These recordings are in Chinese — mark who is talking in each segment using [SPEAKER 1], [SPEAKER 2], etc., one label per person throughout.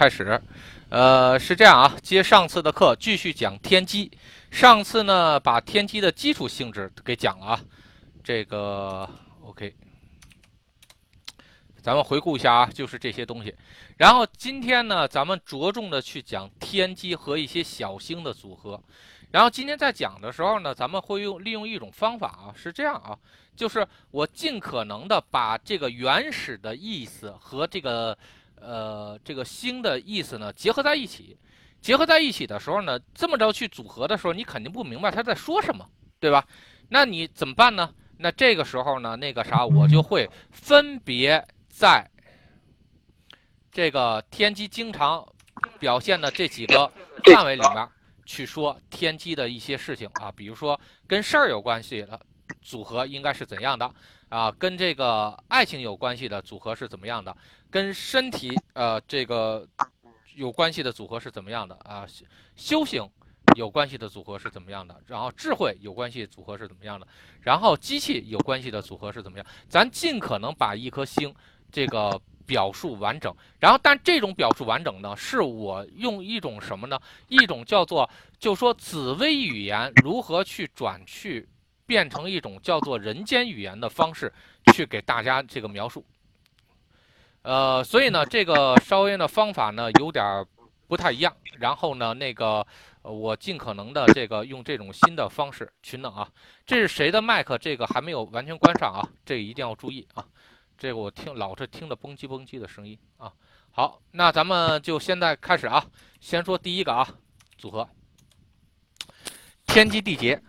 [SPEAKER 1] 开始，呃，是这样啊，接上次的课继续讲天机。上次呢，把天机的基础性质给讲了啊。这个 OK，咱们回顾一下啊，就是这些东西。然后今天呢，咱们着重的去讲天机和一些小星的组合。然后今天在讲的时候呢，咱们会用利用一种方法啊，是这样啊，就是我尽可能的把这个原始的意思和这个。呃，这个星的意思呢，结合在一起，结合在一起的时候呢，这么着去组合的时候，你肯定不明白他在说什么，对吧？那你怎么办呢？那这个时候呢，那个啥，我就会分别在这个天机经常表现的这几个范围里面去说天机的一些事情啊，比如说跟事儿有关系的组合应该是怎样的。啊，跟这个爱情有关系的组合是怎么样的？跟身体呃这个有关系的组合是怎么样的？啊，修行有关系的组合是怎么样的？然后智慧有关系组合是怎么样的？然后机器有关系的组合是怎么样？咱尽可能把一颗星这个表述完整。然后，但这种表述完整呢，是我用一种什么呢？一种叫做就说紫微语言如何去转去。变成一种叫做人间语言的方式去给大家这个描述，呃，所以呢，这个稍微呢方法呢有点不太一样。然后呢，那个我尽可能的这个用这种新的方式去弄啊。这是谁的麦克？这个还没有完全关上啊，这个一定要注意啊。这个我听老是听的嘣叽嘣叽的声音啊。好，那咱们就现在开始啊，先说第一个啊，组合天机地劫。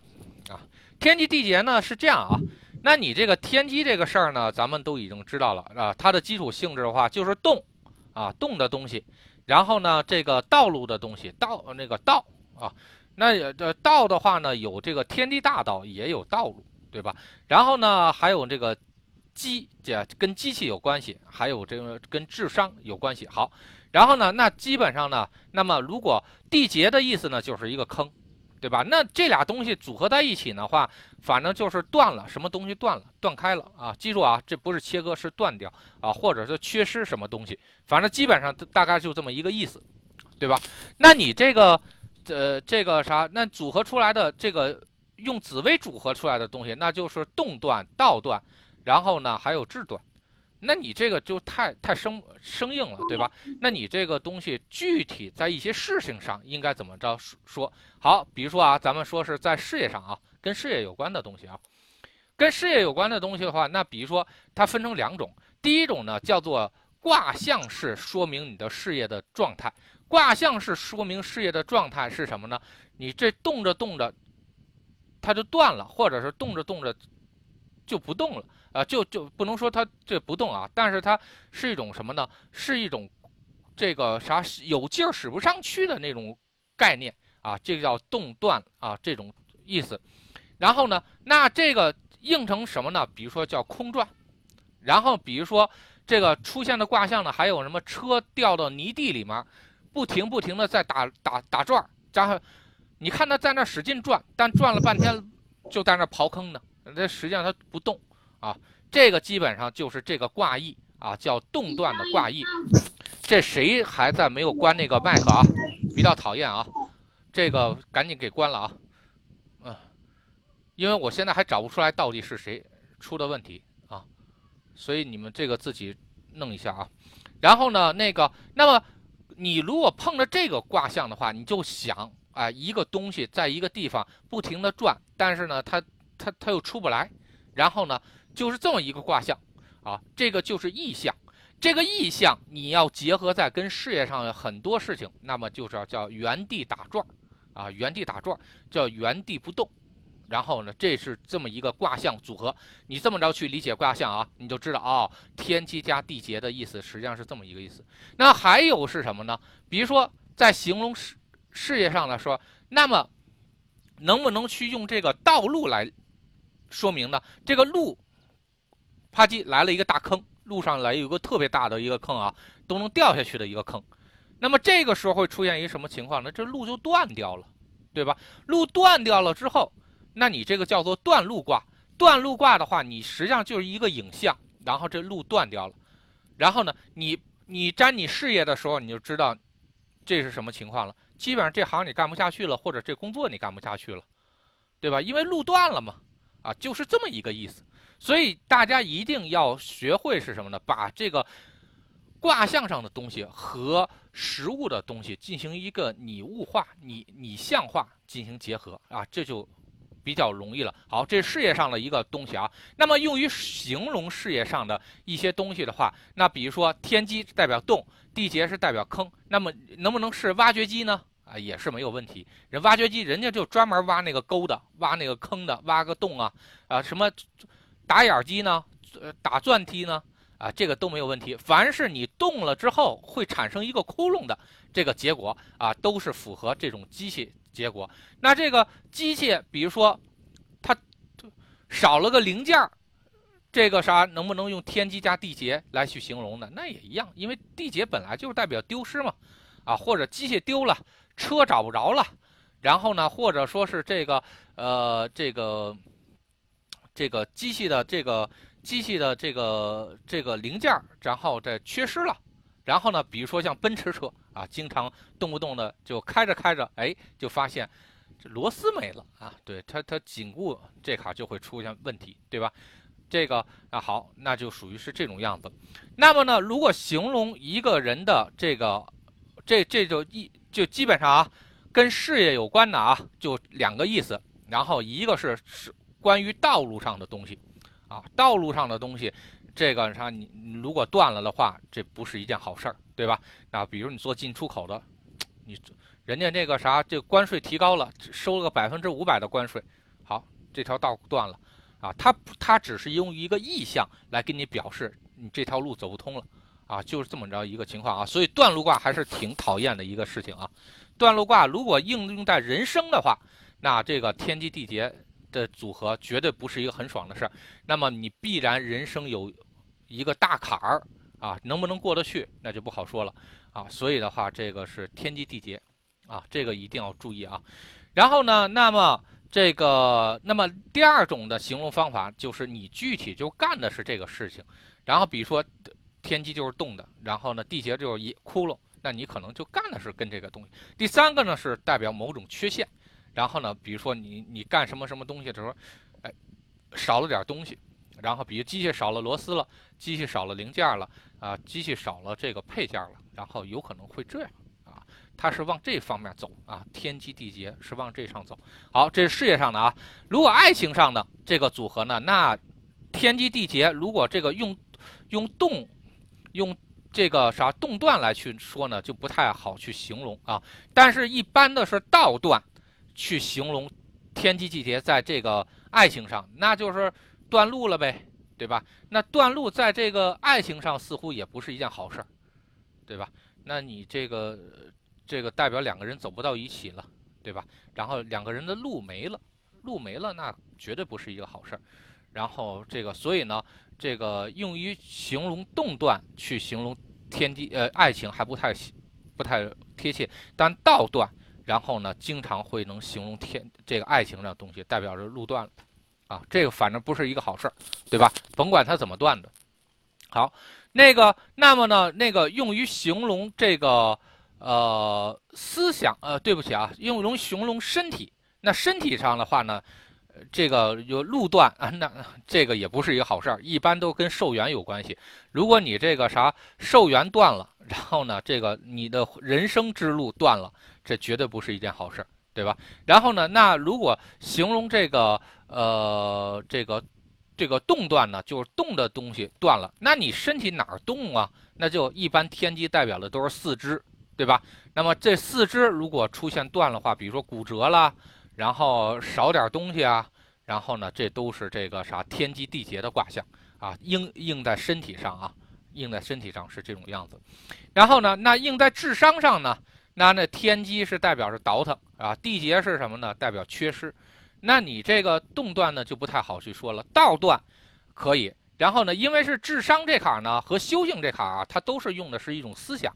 [SPEAKER 1] 天机地劫呢是这样啊，那你这个天机这个事儿呢，咱们都已经知道了啊。它的基础性质的话就是动，啊动的东西，然后呢这个道路的东西道那个道啊，那呃道的话呢有这个天地大道也有道路，对吧？然后呢还有这个机，这跟机器有关系，还有这个跟智商有关系。好，然后呢那基本上呢，那么如果地劫的意思呢就是一个坑。对吧？那这俩东西组合在一起的话，反正就是断了，什么东西断了，断开了啊！记住啊，这不是切割，是断掉啊，或者是缺失什么东西，反正基本上大概就这么一个意思，对吧？那你这个，呃，这个啥？那组合出来的这个用紫薇组合出来的东西，那就是动断、道断，然后呢还有智断。那你这个就太太生生硬了，对吧？那你这个东西具体在一些事情上应该怎么着说？好，比如说啊，咱们说是在事业上啊，跟事业有关的东西啊，跟事业有关的东西的话，那比如说它分成两种，第一种呢叫做卦象式说明你的事业的状态，卦象式说明事业的状态是什么呢？你这动着动着，它就断了，或者是动着动着就不动了。啊，就就不能说它这不动啊，但是它是一种什么呢？是一种这个啥有劲儿使不上去的那种概念啊，这个叫动断啊，这种意思。然后呢，那这个应成什么呢？比如说叫空转，然后比如说这个出现的卦象呢，还有什么车掉到泥地里面，不停不停的在打打打转，然后你看它在那使劲转，但转了半天就在那刨坑呢，那实际上它不动。啊，这个基本上就是这个卦意啊，叫动断的卦意。这谁还在没有关那个麦克啊？比较讨厌啊！这个赶紧给关了啊！嗯，因为我现在还找不出来到底是谁出的问题啊，所以你们这个自己弄一下啊。然后呢，那个，那么你如果碰着这个卦象的话，你就想啊，一个东西在一个地方不停的转，但是呢，它它它又出不来，然后呢？就是这么一个卦象，啊，这个就是意象，这个意象你要结合在跟事业上的很多事情，那么就是要叫原地打转，啊，原地打转叫原地不动，然后呢，这是这么一个卦象组合，你这么着去理解卦象啊，你就知道哦，天机加地劫的意思实际上是这么一个意思。那还有是什么呢？比如说在形容事事业上来说，那么能不能去用这个道路来说明呢？这个路。啪叽来了一个大坑，路上来有个特别大的一个坑啊，都能掉下去的一个坑。那么这个时候会出现一个什么情况呢？这路就断掉了，对吧？路断掉了之后，那你这个叫做断路卦。断路卦的话，你实际上就是一个影像，然后这路断掉了，然后呢，你你沾你事业的时候，你就知道这是什么情况了。基本上这行你干不下去了，或者这工作你干不下去了，对吧？因为路断了嘛，啊，就是这么一个意思。所以大家一定要学会是什么呢？把这个卦象上的东西和实物的东西进行一个拟物化、拟拟像化进行结合啊，这就比较容易了。好，这是事业上的一个东西啊。那么用于形容事业上的一些东西的话，那比如说天机代表洞，地劫是代表坑，那么能不能是挖掘机呢？啊，也是没有问题。人挖掘机，人家就专门挖那个沟的，挖那个坑的，挖个洞啊，啊，什么打眼机呢？呃，打钻梯呢？啊，这个都没有问题。凡是你动了之后会产生一个窟窿的这个结果啊，都是符合这种机器结果。那这个机器，比如说它少了个零件儿，这个啥能不能用天机加地劫来去形容呢？那也一样，因为地劫本来就是代表丢失嘛，啊，或者机械丢了。车找不着了，然后呢，或者说是这个呃，这个这个机器的这个机器的这个这个零件，然后这缺失了，然后呢，比如说像奔驰车啊，经常动不动的就开着开着，哎，就发现这螺丝没了啊，对它它紧固这卡就会出现问题，对吧？这个啊好，那就属于是这种样子。那么呢，如果形容一个人的这个这这就一。就基本上啊，跟事业有关的啊，就两个意思。然后一个是是关于道路上的东西，啊，道路上的东西，这个啥你如果断了的话，这不是一件好事儿，对吧？那，比如你做进出口的，你人家那个啥，这关税提高了，收了个百分之五百的关税，好，这条道断了，啊，它它只是用一个意向来给你表示你这条路走不通了。啊，就是这么着一个情况啊，所以断路卦还是挺讨厌的一个事情啊。断路卦如果应用在人生的话，那这个天机地劫的组合绝对不是一个很爽的事儿。那么你必然人生有一个大坎儿啊，能不能过得去，那就不好说了啊。所以的话，这个是天机地劫啊，这个一定要注意啊。然后呢，那么这个，那么第二种的形容方法就是你具体就干的是这个事情，然后比如说。天机就是动的，然后呢，地劫就是一窟窿，那你可能就干的是跟这个东西。第三个呢是代表某种缺陷，然后呢，比如说你你干什么什么东西的时候，哎，少了点东西，然后比如机器少了螺丝了，机器少了零件了，啊，机器少了这个配件了，然后有可能会这样啊，它是往这方面走啊，天机地劫是往这上走。好，这是事业上的啊，如果爱情上的这个组合呢，那天机地劫如果这个用用动。用这个啥动断来去说呢，就不太好去形容啊。但是，一般的是倒断去形容天机季节在这个爱情上，那就是断路了呗，对吧？那断路在这个爱情上似乎也不是一件好事儿，对吧？那你这个这个代表两个人走不到一起了，对吧？然后两个人的路没了，路没了，那绝对不是一个好事儿。然后这个，所以呢。这个用于形容动断去形容天地呃爱情还不太不太贴切，但道断，然后呢经常会能形容天这个爱情这东西，代表着路断了，啊，这个反正不是一个好事儿，对吧？甭管它怎么断的。好，那个那么呢那个用于形容这个呃思想呃对不起啊，用于形容身体，那身体上的话呢？这个有路断啊，那这个也不是一个好事儿，一般都跟寿元有关系。如果你这个啥寿元断了，然后呢，这个你的人生之路断了，这绝对不是一件好事儿，对吧？然后呢，那如果形容这个呃这个这个动断呢，就是动的东西断了，那你身体哪儿动啊？那就一般天机代表的都是四肢，对吧？那么这四肢如果出现断的话，比如说骨折了。然后少点东西啊，然后呢，这都是这个啥天机地劫的卦象啊，应应在身体上啊，应在身体上是这种样子。然后呢，那应在智商上呢，那那天机是代表着倒腾啊，地劫是什么呢？代表缺失。那你这个动断呢，就不太好去说了。道断可以。然后呢，因为是智商这坎呢和修行这坎啊，它都是用的是一种思想。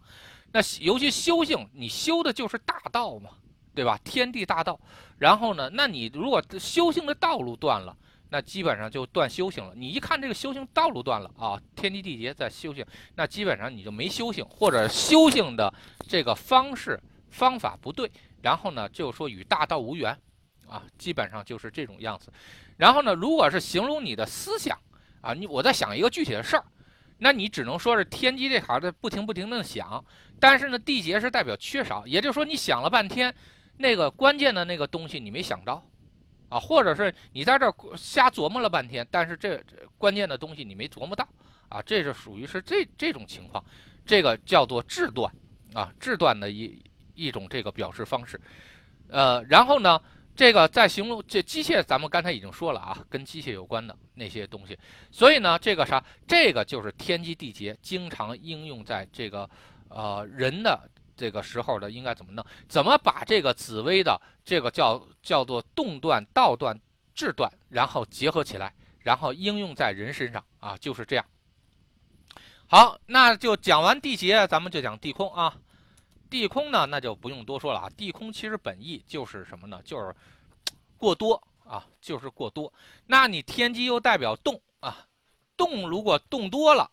[SPEAKER 1] 那尤其修行，你修的就是大道嘛。对吧？天地大道，然后呢？那你如果修行的道路断了，那基本上就断修行了。你一看这个修行道路断了啊，天机地劫在修行，那基本上你就没修行，或者修行的这个方式方法不对，然后呢，就说与大道无缘，啊，基本上就是这种样子。然后呢，如果是形容你的思想啊，你我在想一个具体的事儿，那你只能说是天机这行的不停不停的想，但是呢，地劫是代表缺少，也就是说你想了半天，那个关键的那个东西你没想到。啊，或者是你在这瞎琢磨了半天，但是这关键的东西你没琢磨到啊，这是属于是这这种情况，这个叫做智断啊，智断的一一种这个表示方式。呃，然后呢，这个在形容这机械，咱们刚才已经说了啊，跟机械有关的那些东西，所以呢，这个啥，这个就是天机地劫，经常应用在这个呃人的。这个时候的应该怎么弄？怎么把这个紫薇的这个叫叫做动断、道断、智断，然后结合起来，然后应用在人身上啊？就是这样。好，那就讲完地劫，咱们就讲地空啊。地空呢，那就不用多说了啊。地空其实本意就是什么呢？就是 过多啊，就是过多。那你天机又代表动啊，动如果动多了，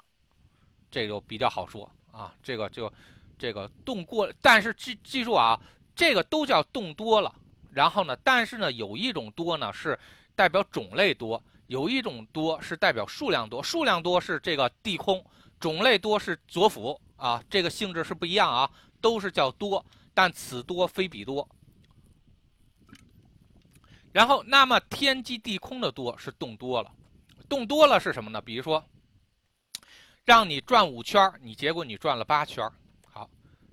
[SPEAKER 1] 这就比较好说啊，这个就。这个动过，但是记记住啊，这个都叫动多了。然后呢，但是呢，有一种多呢是代表种类多，有一种多是代表数量多。数量多是这个地空，种类多是左辅啊，这个性质是不一样啊，都是叫多，但此多非彼多。然后，那么天机地空的多是动多了，动多了是什么呢？比如说，让你转五圈，你结果你转了八圈。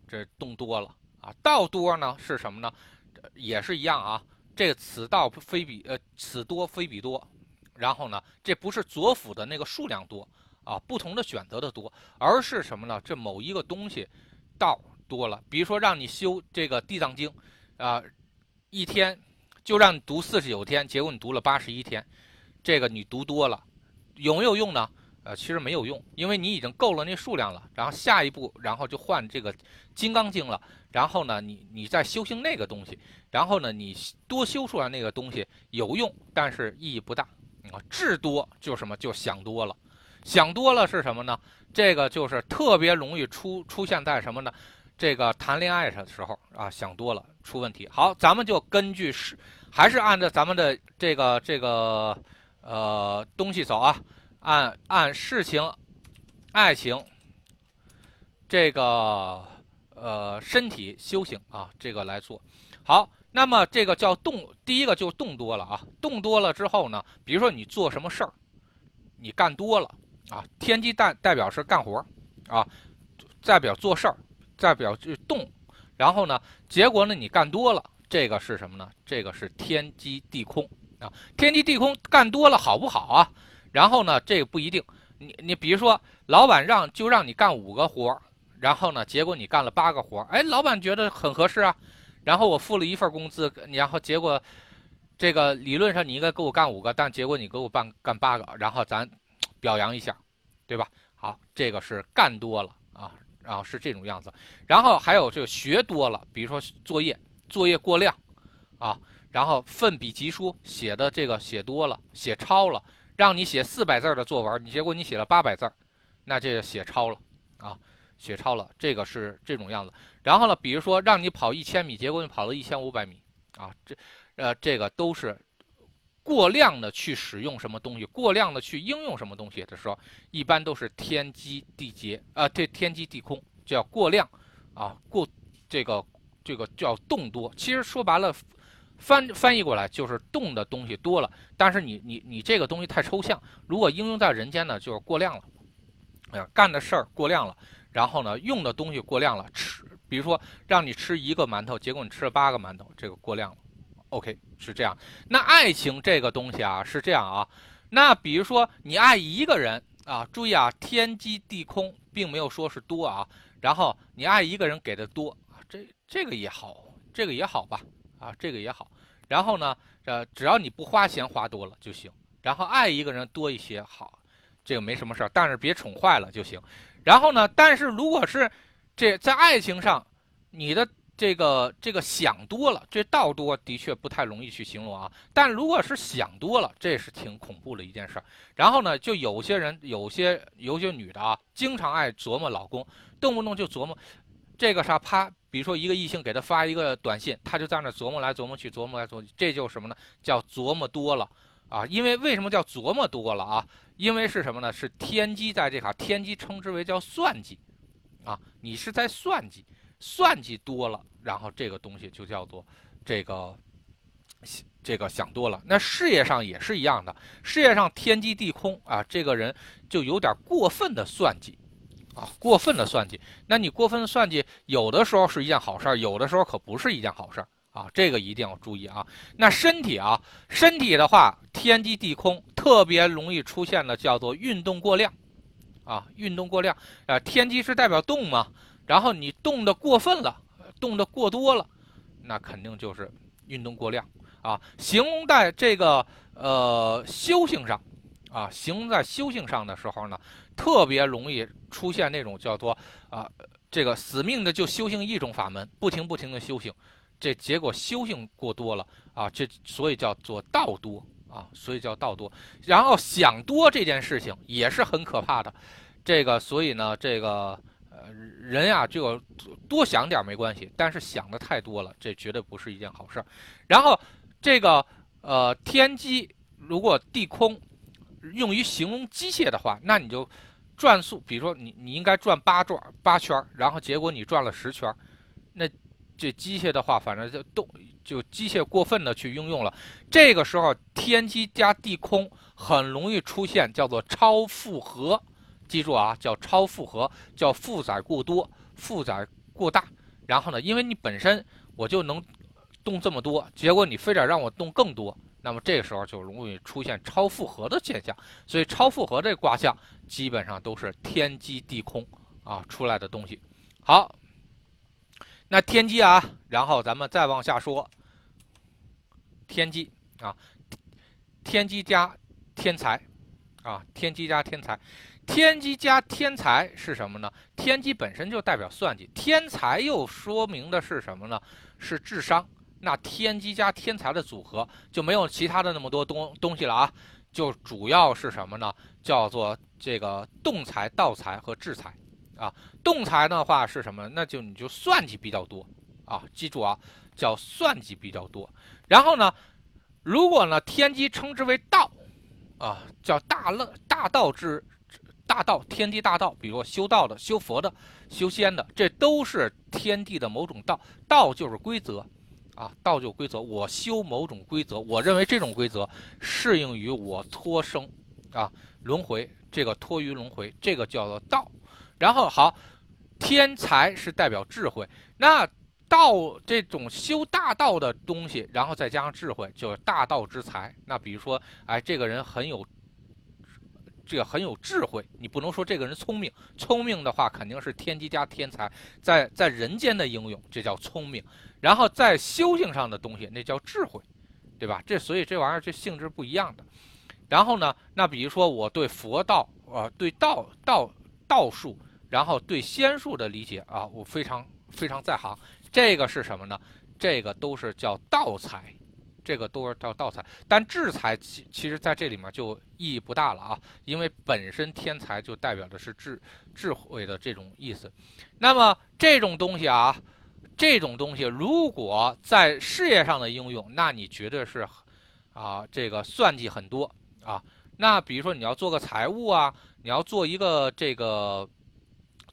[SPEAKER 1] 这动多了啊，道多呢是什么呢？也是一样啊。这个此道非彼呃，此多非彼多。然后呢，这不是左辅的那个数量多啊，不同的选择的多，而是什么呢？这某一个东西道多了。比如说让你修这个地藏经啊，一天就让你读四十九天，结果你读了八十一天，这个你读多了有没有用呢？呃，其实没有用，因为你已经够了那数量了。然后下一步，然后就换这个金刚经了。然后呢，你你再修行那个东西。然后呢，你多修出来那个东西有用，但是意义不大。啊，智多就什么就想多了，想多了是什么呢？这个就是特别容易出出现在什么呢？这个谈恋爱的时候啊，想多了出问题。好，咱们就根据是还是按照咱们的这个这个呃东西走啊。按按事情、爱情，这个呃身体修行啊，这个来做好。那么这个叫动，第一个就动多了啊。动多了之后呢，比如说你做什么事儿，你干多了啊，天机代代表是干活啊，代表做事儿，代表就动。然后呢，结果呢你干多了，这个是什么呢？这个是天机地空啊。天机地空干多了好不好啊？然后呢，这个不一定。你你比如说，老板让就让你干五个活儿，然后呢，结果你干了八个活儿，哎，老板觉得很合适啊。然后我付了一份工资，然后结果这个理论上你应该给我干五个，但结果你给我办干八个，然后咱表扬一下，对吧？好，这个是干多了啊，然后是这种样子。然后还有这个学多了，比如说作业作业过量啊，然后奋笔疾书写的这个写多了，写超了。让你写四百字的作文，你结果你写了八百字，那这写超了啊，写超了，这个是这种样子。然后呢，比如说让你跑一千米，结果你跑了一千五百米啊，这呃这个都是过量的去使用什么东西，过量的去应用什么东西的时候，一般都是天机地劫啊，这天机地空叫过量啊，过这个这个叫动多。其实说白了。翻翻译过来就是动的东西多了，但是你你你这个东西太抽象，如果应用在人间呢，就是过量了，哎呀，干的事儿过量了，然后呢，用的东西过量了，吃，比如说让你吃一个馒头，结果你吃了八个馒头，这个过量了，OK 是这样。那爱情这个东西啊是这样啊，那比如说你爱一个人啊，注意啊，天机地空，并没有说是多啊，然后你爱一个人给的多啊，这这个也好，这个也好吧。啊，这个也好，然后呢，呃，只要你不花钱花多了就行，然后爱一个人多一些好，这个没什么事儿，但是别宠坏了就行。然后呢，但是如果是这在爱情上，你的这个这个想多了，这道多的确不太容易去形容啊。但如果是想多了，这是挺恐怖的一件事儿。然后呢，就有些人，有些有些女的啊，经常爱琢磨老公，动不动就琢磨这个啥，啪，比如说一个异性给他发一个短信，他就在那琢磨来琢磨去，琢磨来琢磨去，这就什么呢？叫琢磨多了啊。因为为什么叫琢磨多了啊？因为是什么呢？是天机在这哈，天机称之为叫算计啊，你是在算计。算计多了，然后这个东西就叫做这个这个想多了。那事业上也是一样的，事业上天机地空啊，这个人就有点过分的算计啊，过分的算计。那你过分的算计，有的时候是一件好事儿，有的时候可不是一件好事儿啊，这个一定要注意啊。那身体啊，身体的话，天机地空，特别容易出现的叫做运动过量啊，运动过量啊，天机是代表动嘛。然后你动的过分了，动的过多了，那肯定就是运动过量啊。形容在这个呃修行上啊，形容在修行上的时候呢，特别容易出现那种叫做啊这个死命的就修行一种法门，不停不停的修行，这结果修行过多了啊，这所以叫做道多啊，所以叫道多。然后想多这件事情也是很可怕的，这个所以呢这个呃。人呀，就多想点没关系，但是想的太多了，这绝对不是一件好事儿。然后，这个呃，天机如果地空，用于形容机械的话，那你就转速，比如说你你应该转八转八圈，然后结果你转了十圈，那这机械的话，反正就动就机械过分的去应用了。这个时候，天机加地空很容易出现叫做超负荷。记住啊，叫超负荷，叫负载过多、负载过大。然后呢，因为你本身我就能动这么多，结果你非得让我动更多，那么这个时候就容易出现超负荷的现象。所以超负荷这卦象基本上都是天机地空啊出来的东西。好，那天机啊，然后咱们再往下说，天机啊，天机加天才啊，天机加天才。天机加天才是什么呢？天机本身就代表算计，天才又说明的是什么呢？是智商。那天机加天才的组合就没有其他的那么多东东西了啊，就主要是什么呢？叫做这个动财、道财和智财啊。动财的话是什么？那就你就算计比较多啊，记住啊，叫算计比较多。然后呢，如果呢天机称之为道啊，叫大乐大道之。大道，天地大道，比如修道的、修佛的、修仙的，这都是天地的某种道。道就是规则，啊，道就规则。我修某种规则，我认为这种规则适应于我脱生，啊，轮回这个脱于轮回，这个叫做道。然后好，天才是代表智慧，那道这种修大道的东西，然后再加上智慧，就是大道之才。那比如说，哎，这个人很有。这个很有智慧，你不能说这个人聪明。聪明的话，肯定是天机加天才，在在人间的应用，这叫聪明。然后在修行上的东西，那叫智慧，对吧？这所以这玩意儿这性质不一样的。然后呢，那比如说我对佛道啊，对道道道术，然后对仙术的理解啊，我非常非常在行。这个是什么呢？这个都是叫道才。这个都是叫道才，但智才其其实在这里面就意义不大了啊，因为本身天才就代表的是智智慧的这种意思。那么这种东西啊，这种东西如果在事业上的应用，那你绝对是啊，这个算计很多啊。那比如说你要做个财务啊，你要做一个这个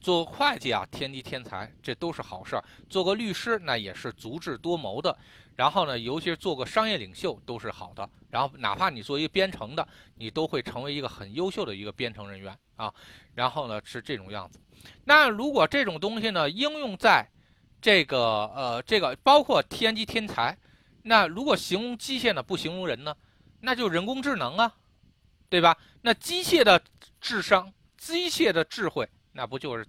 [SPEAKER 1] 做会计啊，天地天才这都是好事儿。做个律师那也是足智多谋的。然后呢，尤其是做个商业领袖都是好的。然后哪怕你做一个编程的，你都会成为一个很优秀的一个编程人员啊。然后呢是这种样子。那如果这种东西呢应用在这个呃这个包括天机天才，那如果形容机械呢不形容人呢，那就人工智能啊，对吧？那机械的智商、机械的智慧，那不就是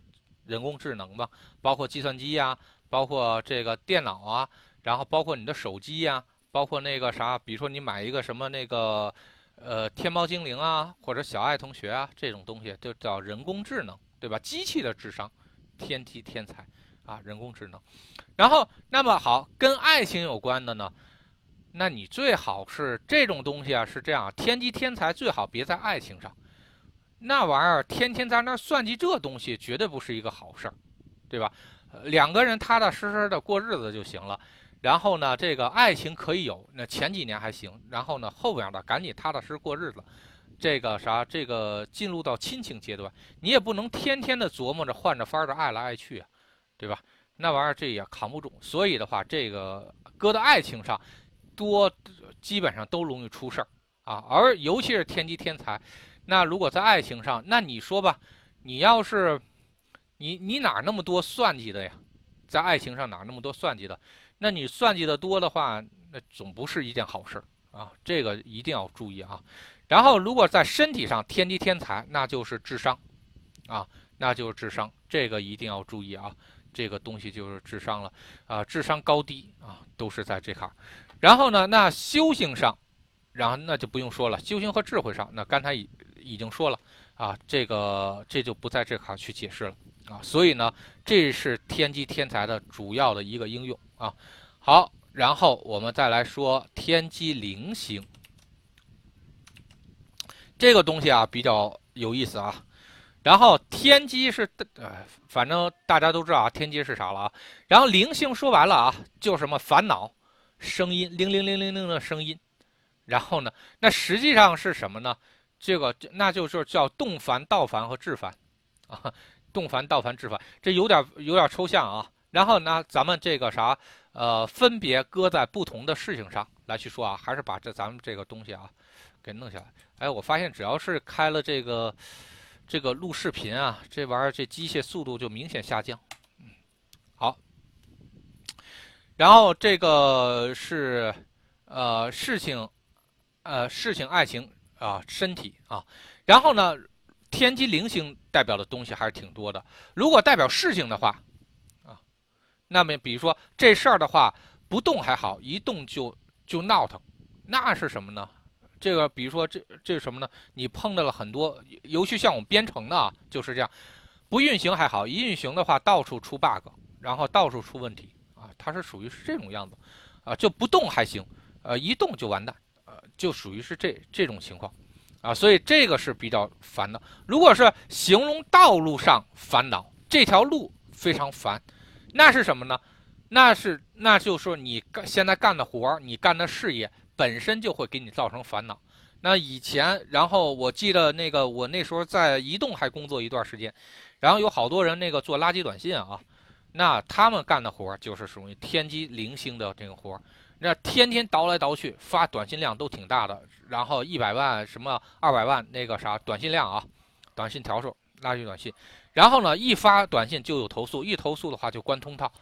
[SPEAKER 1] 人工智能吗？包括计算机呀，包括这个电脑啊。然后包括你的手机呀，包括那个啥，比如说你买一个什么那个，呃，天猫精灵啊，或者小爱同学啊，这种东西就叫人工智能，对吧？机器的智商，天梯天才，啊，人工智能。然后，那么好，跟爱情有关的呢，那你最好是这种东西啊，是这样，天机天才最好别在爱情上，那玩意儿天天在那算计这东西，绝对不是一个好事儿，对吧？两个人踏踏实实的过日子就行了。然后呢，这个爱情可以有，那前几年还行。然后呢，后边的赶紧踏踏实实过日子。这个啥，这个进入到亲情阶段，你也不能天天的琢磨着换着法儿的爱来爱去啊，对吧？那玩意儿这也扛不住。所以的话，这个搁到爱情上，多基本上都容易出事儿啊。而尤其是天机天才，那如果在爱情上，那你说吧，你要是你你哪那么多算计的呀？在爱情上哪那么多算计的？那你算计的多的话，那总不是一件好事啊！这个一定要注意啊。然后，如果在身体上天机天才，那就是智商，啊，那就是智商，这个一定要注意啊。这个东西就是智商了啊，智商高低啊，都是在这块儿。然后呢，那修行上，然后那就不用说了，修行和智慧上，那刚才已已经说了啊，这个这就不在这块儿去解释了。啊，所以呢，这是天机天才的主要的一个应用啊。好，然后我们再来说天机灵星这个东西啊，比较有意思啊。然后天机是呃，反正大家都知道啊，天机是啥了啊。然后灵性说完了啊，就什么烦恼声音，铃铃铃铃铃的声音。然后呢，那实际上是什么呢？这个那就是叫动烦、道烦和智烦啊。动烦、道烦、智烦，这有点有点抽象啊。然后呢，咱们这个啥，呃，分别搁在不同的事情上来去说啊，还是把这咱们这个东西啊，给弄下来。哎，我发现只要是开了这个这个录视频啊，这玩意儿这机械速度就明显下降。好。然后这个是呃事情，呃事情、爱情啊，身体啊。然后呢？天机灵星代表的东西还是挺多的。如果代表事情的话，啊，那么比如说这事儿的话，不动还好，一动就就闹腾，那是什么呢？这个比如说这这是什么呢？你碰到了很多，尤其像我们编程的啊，就是这样，不运行还好，一运行的话到处出 bug，然后到处出问题啊，它是属于是这种样子，啊，就不动还行，呃，一动就完蛋，呃，就属于是这这种情况。啊，所以这个是比较烦的。如果是形容道路上烦恼，这条路非常烦，那是什么呢？那是那就是说你干现在干的活儿，你干的事业本身就会给你造成烦恼。那以前，然后我记得那个我那时候在移动还工作一段时间，然后有好多人那个做垃圾短信啊，那他们干的活就是属于天机零星的这个活。那天天倒来倒去，发短信量都挺大的，然后一百万什么二百万那个啥短信量啊，短信条数垃圾短信，然后呢一发短信就有投诉，一投诉的话就关通道，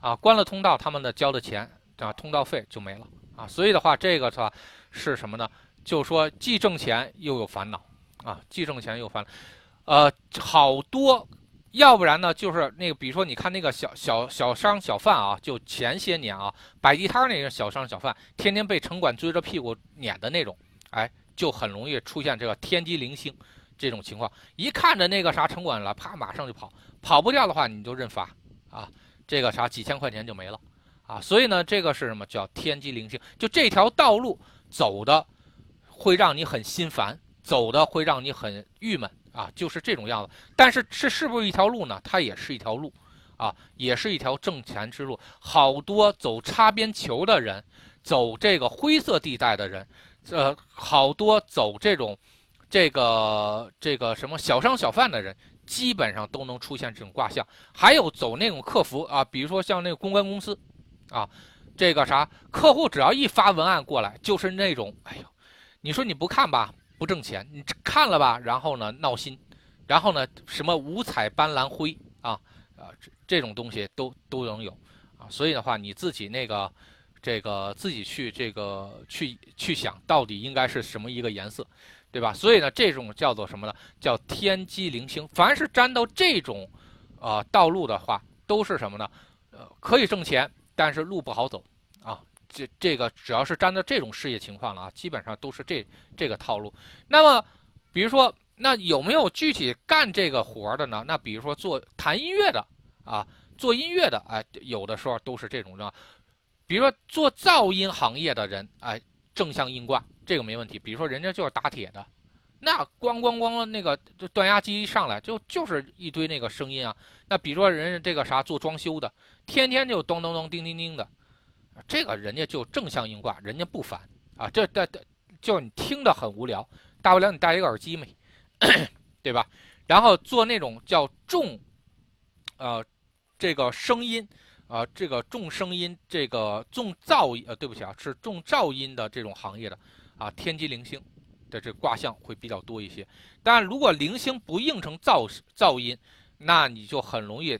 [SPEAKER 1] 啊关了通道，他们的交的钱啊通道费就没了啊，所以的话这个是吧是什么呢？就说既挣钱又有烦恼啊，既挣钱又烦恼，呃好多。要不然呢，就是那个，比如说，你看那个小小小商小贩啊，就前些年啊，摆地摊那个小商小贩，天天被城管追着屁股撵的那种，哎，就很容易出现这个天机灵星这种情况。一看着那个啥城管了，啪，马上就跑，跑不掉的话，你就认罚啊，这个啥几千块钱就没了啊。所以呢，这个是什么叫天机灵性？就这条道路走的会让你很心烦，走的会让你很郁闷。啊，就是这种样子，但是这是不是一条路呢？它也是一条路，啊，也是一条挣钱之路。好多走擦边球的人，走这个灰色地带的人，呃，好多走这种，这个这个什么小商小贩的人，基本上都能出现这种卦象。还有走那种客服啊，比如说像那个公关公司，啊，这个啥客户只要一发文案过来，就是那种，哎呦，你说你不看吧？不挣钱，你看了吧？然后呢，闹心，然后呢，什么五彩斑斓灰啊啊，这种东西都都能有啊。所以的话，你自己那个这个自己去这个去去想到底应该是什么一个颜色，对吧？所以呢，这种叫做什么呢？叫天机灵星。凡是沾到这种啊道路的话，都是什么呢？呃，可以挣钱，但是路不好走啊。这这个只要是沾到这种事业情况了啊，基本上都是这这个套路。那么，比如说，那有没有具体干这个活的呢？那比如说做弹音乐的啊，做音乐的，哎，有的时候都是这种的。比如说做噪音行业的人，哎，正向硬挂这个没问题。比如说人家就是打铁的，那咣咣咣那个就断压机一上来就就是一堆那个声音啊。那比如说人这个啥做装修的，天天就咚咚咚叮叮叮的，这个人家就正向硬挂，人家不烦啊。这这这就你听的很无聊，大不了你戴一个耳机嘛，对吧？然后做那种叫重，呃，这个声音。啊，这个重声音，这个重噪音，呃，对不起啊，是重噪音的这种行业的，啊，天机灵星的这卦象会比较多一些。但如果零星不应成噪噪音，那你就很容易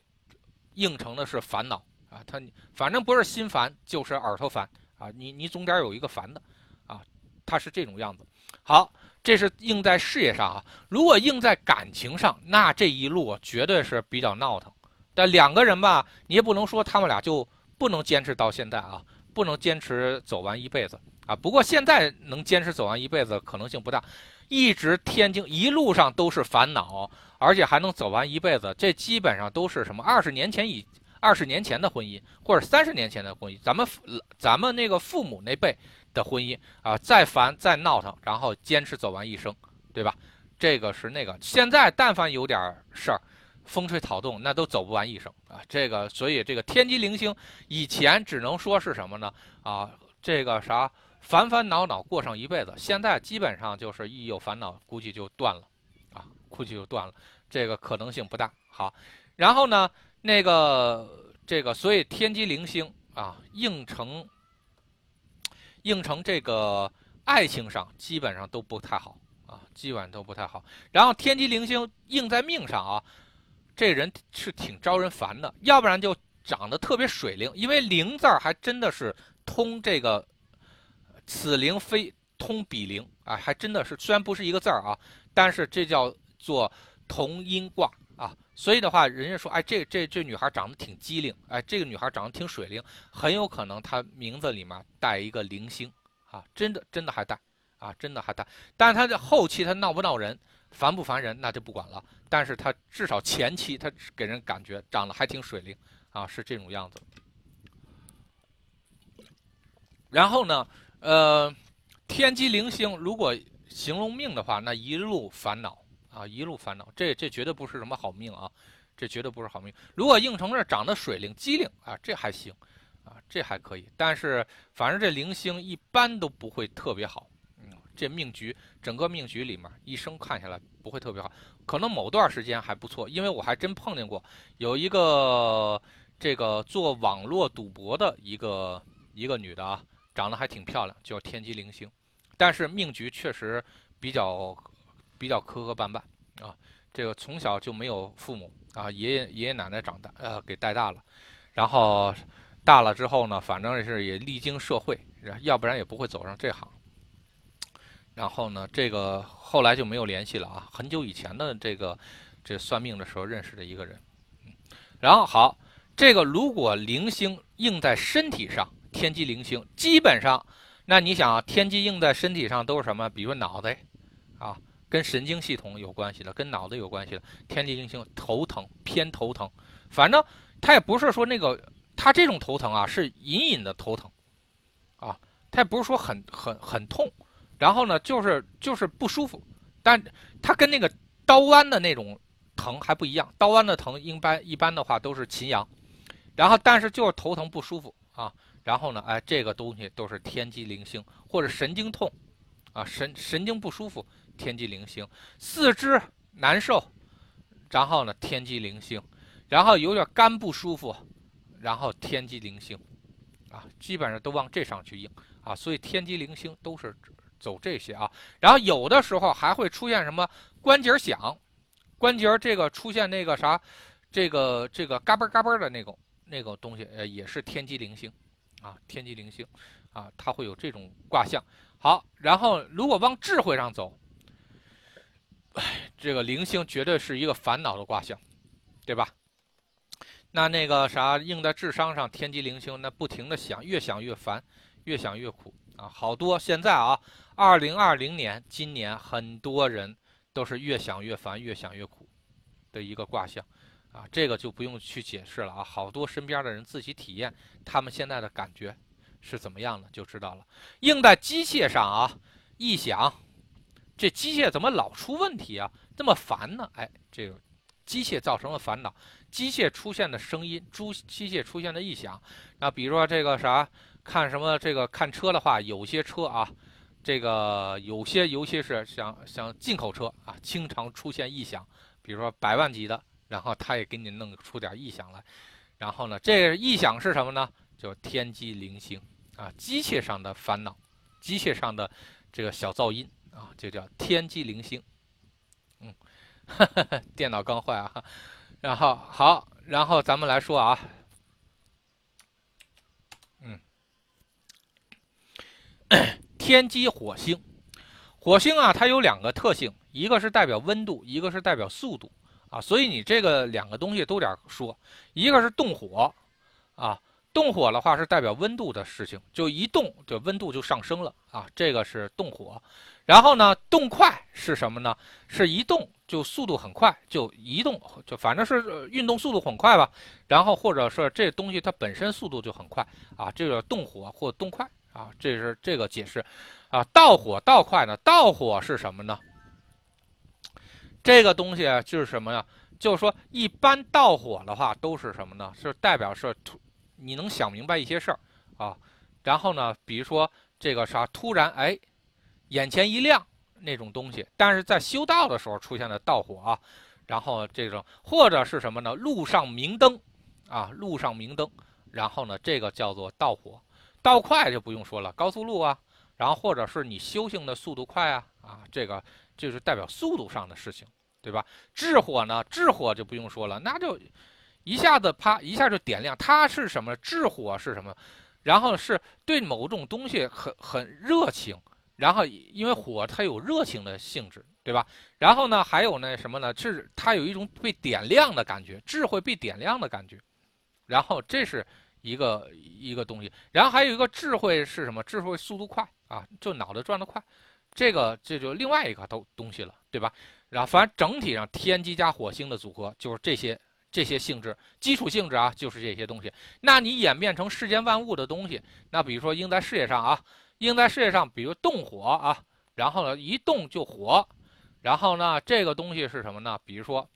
[SPEAKER 1] 应成的是烦恼啊。他反正不是心烦就是耳朵烦啊，你你总得有一个烦的啊，它是这种样子。好，这是应在事业上啊。如果应在感情上，那这一路绝对是比较闹腾。但两个人吧，你也不能说他们俩就不能坚持到现在啊，不能坚持走完一辈子啊。不过现在能坚持走完一辈子可能性不大，一直天津一路上都是烦恼，而且还能走完一辈子，这基本上都是什么二十年前以二十年前的婚姻，或者三十年前的婚姻，咱们咱们那个父母那辈的婚姻啊，再烦再闹腾，然后坚持走完一生，对吧？这个是那个，现在但凡有点事儿。风吹草动，那都走不完一生啊！这个，所以这个天机灵星以前只能说是什么呢？啊，这个啥烦烦恼恼过上一辈子，现在基本上就是一有烦恼，估计就断了，啊，估计就断了，这个可能性不大。好，然后呢，那个这个，所以天机灵星啊，应成应成这个爱情上基本上都不太好啊，基本上都不太好。然后天机灵星应在命上啊。这人是挺招人烦的，要不然就长得特别水灵，因为灵字儿还真的是通这个此灵非通彼灵啊，还真的是虽然不是一个字儿啊，但是这叫做同音卦啊，所以的话，人家说，哎，这这这女孩长得挺机灵，哎，这个女孩长得挺水灵，很有可能她名字里面带一个灵星啊，真的真的还带啊，真的还带，但是她的后期她闹不闹人？烦不烦人那就不管了，但是他至少前期他给人感觉长得还挺水灵啊，是这种样子。然后呢，呃，天机灵星如果形容命的话，那一路烦恼啊，一路烦恼，这这绝对不是什么好命啊，这绝对不是好命。如果应承这长得水灵机灵啊，这还行啊，这还可以。但是反正这灵星一般都不会特别好。嗯这命局整个命局里面，一生看下来不会特别好，可能某段时间还不错，因为我还真碰见过有一个这个做网络赌博的一个一个女的啊，长得还挺漂亮，叫天机灵星，但是命局确实比较比较磕磕绊绊啊，这个从小就没有父母啊，爷爷爷爷奶奶长大呃给带大了，然后大了之后呢，反正是也历经社会，要不然也不会走上这行。然后呢，这个后来就没有联系了啊。很久以前的这个，这算命的时候认识的一个人。然后好，这个如果灵星印在身体上，天机灵星，基本上，那你想啊，天机印在身体上都是什么？比如脑袋，啊，跟神经系统有关系的，跟脑子有关系的，天机灵星，头疼偏头疼，反正他也不是说那个，他这种头疼啊，是隐隐的头疼，啊，他也不是说很很很痛。然后呢，就是就是不舒服，但它跟那个刀剜的那种疼还不一样。刀剜的疼一般一般的话都是秦阳，然后但是就是头疼不舒服啊。然后呢，哎，这个东西都是天机灵星或者神经痛啊，神神经不舒服，天机灵星，四肢难受，然后呢，天机灵星，然后有点肝不舒服，然后天机灵星，啊，基本上都往这上去应啊。所以天机灵星都是。走这些啊，然后有的时候还会出现什么关节响，关节这个出现那个啥，这个这个嘎嘣嘎嘣的那种那个东西，呃，也是天机灵性啊，天机灵性啊，它会有这种卦象。好，然后如果往智慧上走，哎，这个灵性绝对是一个烦恼的卦象，对吧？那那个啥，应在智商上，天机灵性，那不停的想，越想越烦，越想越苦啊，好多现在啊。二零二零年，今年很多人都是越想越烦，越想越苦的一个卦象，啊，这个就不用去解释了啊，好多身边的人自己体验，他们现在的感觉是怎么样的就知道了。用在机械上啊，异响，这机械怎么老出问题啊？这么烦呢？哎，这个机械造成了烦恼，机械出现的声音，诸机械出现的异响。那比如说这个啥，看什么这个看车的话，有些车啊，这个有些尤其是像像进口车啊，经常出现异响，比如说百万级的。然后他也给你弄出点异响来，然后呢，这个异响是什么呢？就天机灵星啊，机械上的烦恼，机械上的这个小噪音啊，就叫天机灵星。嗯，电脑刚坏啊，然后好，然后咱们来说啊，嗯，天机火星，火星啊，它有两个特性，一个是代表温度，一个是代表速度。啊，所以你这个两个东西都得说，一个是动火，啊，动火的话是代表温度的事情，就一动就温度就上升了啊，这个是动火。然后呢，动快是什么呢？是一动就速度很快，就移动就反正是运动速度很快吧。然后或者是这东西它本身速度就很快啊，这个动火或动快啊，这是这个解释啊。盗火盗快呢？盗火是什么呢？这个东西就是什么呀？就是说，一般盗火的话都是什么呢？是代表是突，你能想明白一些事儿啊。然后呢，比如说这个啥，突然哎，眼前一亮那种东西。但是在修道的时候出现的盗火啊，然后这种或者是什么呢？路上明灯啊，路上明灯，然后呢，这个叫做盗火。盗快就不用说了，高速路啊，然后或者是你修行的速度快啊啊，这个。就是代表速度上的事情，对吧？智火呢？智火就不用说了，那就一下子啪一下就点亮。它是什么？智火是什么？然后是对某种东西很很热情，然后因为火它有热情的性质，对吧？然后呢，还有那什么呢？是它有一种被点亮的感觉，智慧被点亮的感觉。然后这是一个一个东西，然后还有一个智慧是什么？智慧速度快啊，就脑袋转得快。这个这就另外一个东东西了，对吧？然后反正整体上天机加火星的组合就是这些这些性质，基础性质啊就是这些东西。那你演变成世间万物的东西，那比如说应在事业上啊，应在事业上，比如动火啊，然后呢一动就火，然后呢这个东西是什么呢？比如说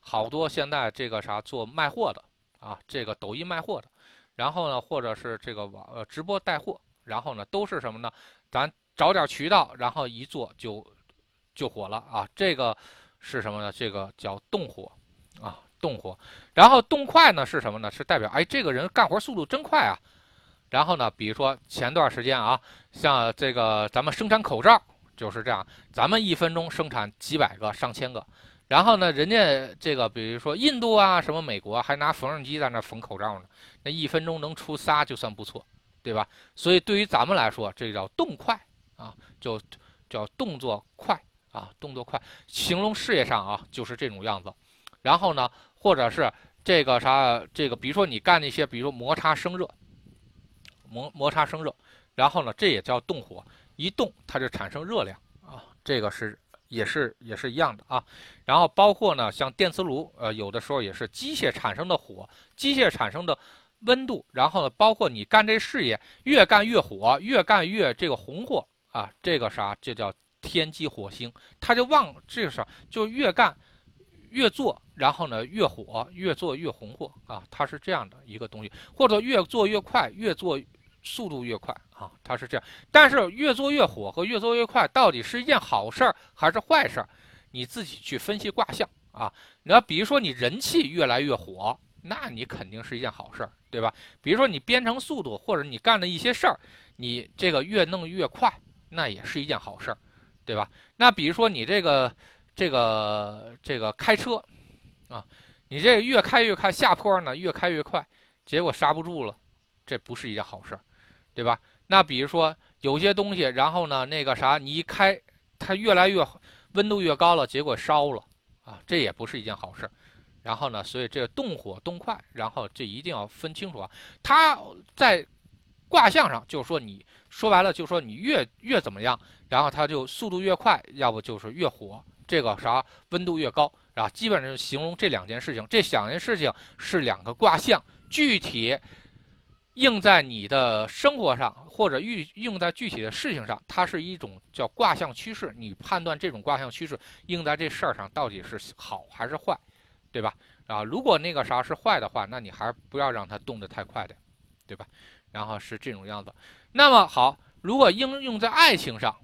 [SPEAKER 1] 好多现在这个啥做卖货的啊，这个抖音卖货的，然后呢或者是这个网呃直播带货，然后呢都是什么呢？咱。找点渠道，然后一做就就火了啊！这个是什么呢？这个叫动火啊，动火。然后动快呢是什么呢？是代表哎，这个人干活速度真快啊。然后呢，比如说前段时间啊，像这个咱们生产口罩就是这样，咱们一分钟生产几百个、上千个。然后呢，人家这个比如说印度啊，什么美国还拿缝纫机在那缝口罩呢，那一分钟能出仨就算不错，对吧？所以对于咱们来说，这叫动快。啊，就叫动作快啊，动作快，形容事业上啊，就是这种样子。然后呢，或者是这个啥，这个比如说你干那些，比如说摩擦生热，摩摩擦生热，然后呢，这也叫动火，一动它就产生热量啊，这个是也是也是一样的啊。然后包括呢，像电磁炉，呃，有的时候也是机械产生的火，机械产生的温度，然后呢，包括你干这事业，越干越火，越干越这个红火。啊，这个啥，这叫天机火星，他就往这个啥，就越干越做，然后呢越火，越做越红火啊，它是这样的一个东西，或者越做越快，越做速度越快啊，它是这样。但是越做越火和越做越快，到底是一件好事儿还是坏事儿？你自己去分析卦象啊。你要比如说你人气越来越火，那你肯定是一件好事儿，对吧？比如说你编程速度或者你干的一些事儿，你这个越弄越快。那也是一件好事儿，对吧？那比如说你这个、这个、这个开车，啊，你这越开越开下坡呢，越开越快，结果刹不住了，这不是一件好事儿，对吧？那比如说有些东西，然后呢，那个啥，你一开它越来越温度越高了，结果烧了，啊，这也不是一件好事儿。然后呢，所以这个动火动快，然后这一定要分清楚啊。它在卦象上就是说你。说白了，就是说你越越怎么样，然后它就速度越快，要不就是越火，这个啥温度越高，啊，基本上形容这两件事情。这两件事情是两个卦象，具体应在你的生活上，或者用用在具体的事情上，它是一种叫卦象趋势。你判断这种卦象趋势应在这事儿上到底是好还是坏，对吧？啊，如果那个啥是坏的话，那你还是不要让它动得太快的，对吧？然后是这种样子。那么好，如果应用在爱情上，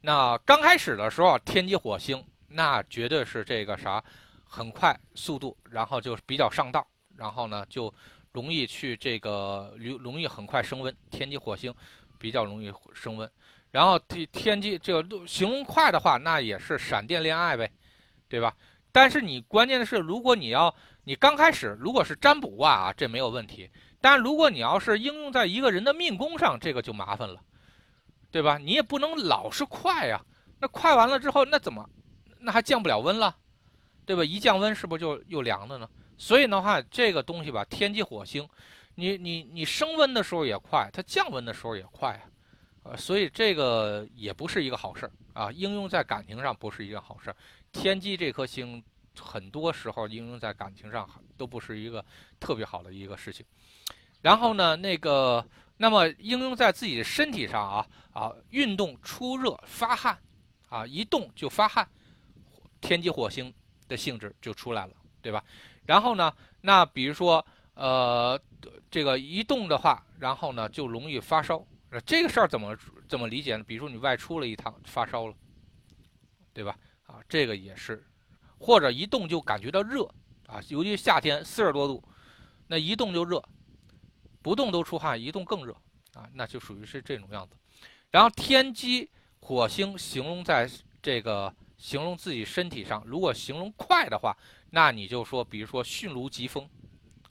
[SPEAKER 1] 那刚开始的时候，天机火星，那绝对是这个啥，很快速度，然后就比较上道，然后呢就容易去这个容易很快升温。天机火星比较容易升温，然后天天机这个形容快的话，那也是闪电恋爱呗，对吧？但是你关键的是，如果你要你刚开始如果是占卜卦啊，这没有问题。但如果你要是应用在一个人的命宫上，这个就麻烦了，对吧？你也不能老是快呀，那快完了之后，那怎么，那还降不了温了，对吧？一降温是不是就又凉了呢？所以的话，这个东西吧，天机火星，你你你升温的时候也快，它降温的时候也快啊，呃，所以这个也不是一个好事儿啊。应用在感情上不是一个好事儿。天机这颗星，很多时候应用在感情上都不是一个特别好的一个事情。然后呢，那个，那么应用在自己的身体上啊啊，运动出热发汗，啊，一动就发汗，天机火星的性质就出来了，对吧？然后呢，那比如说，呃，这个一动的话，然后呢就容易发烧。这个事儿怎么怎么理解呢？比如说你外出了一趟发烧了，对吧？啊，这个也是，或者一动就感觉到热啊，尤其夏天四十多度，那一动就热，不动都出汗，一动更热啊，那就属于是这种样子。然后天机火星形容在这个形容自己身体上，如果形容快的话，那你就说，比如说迅如疾风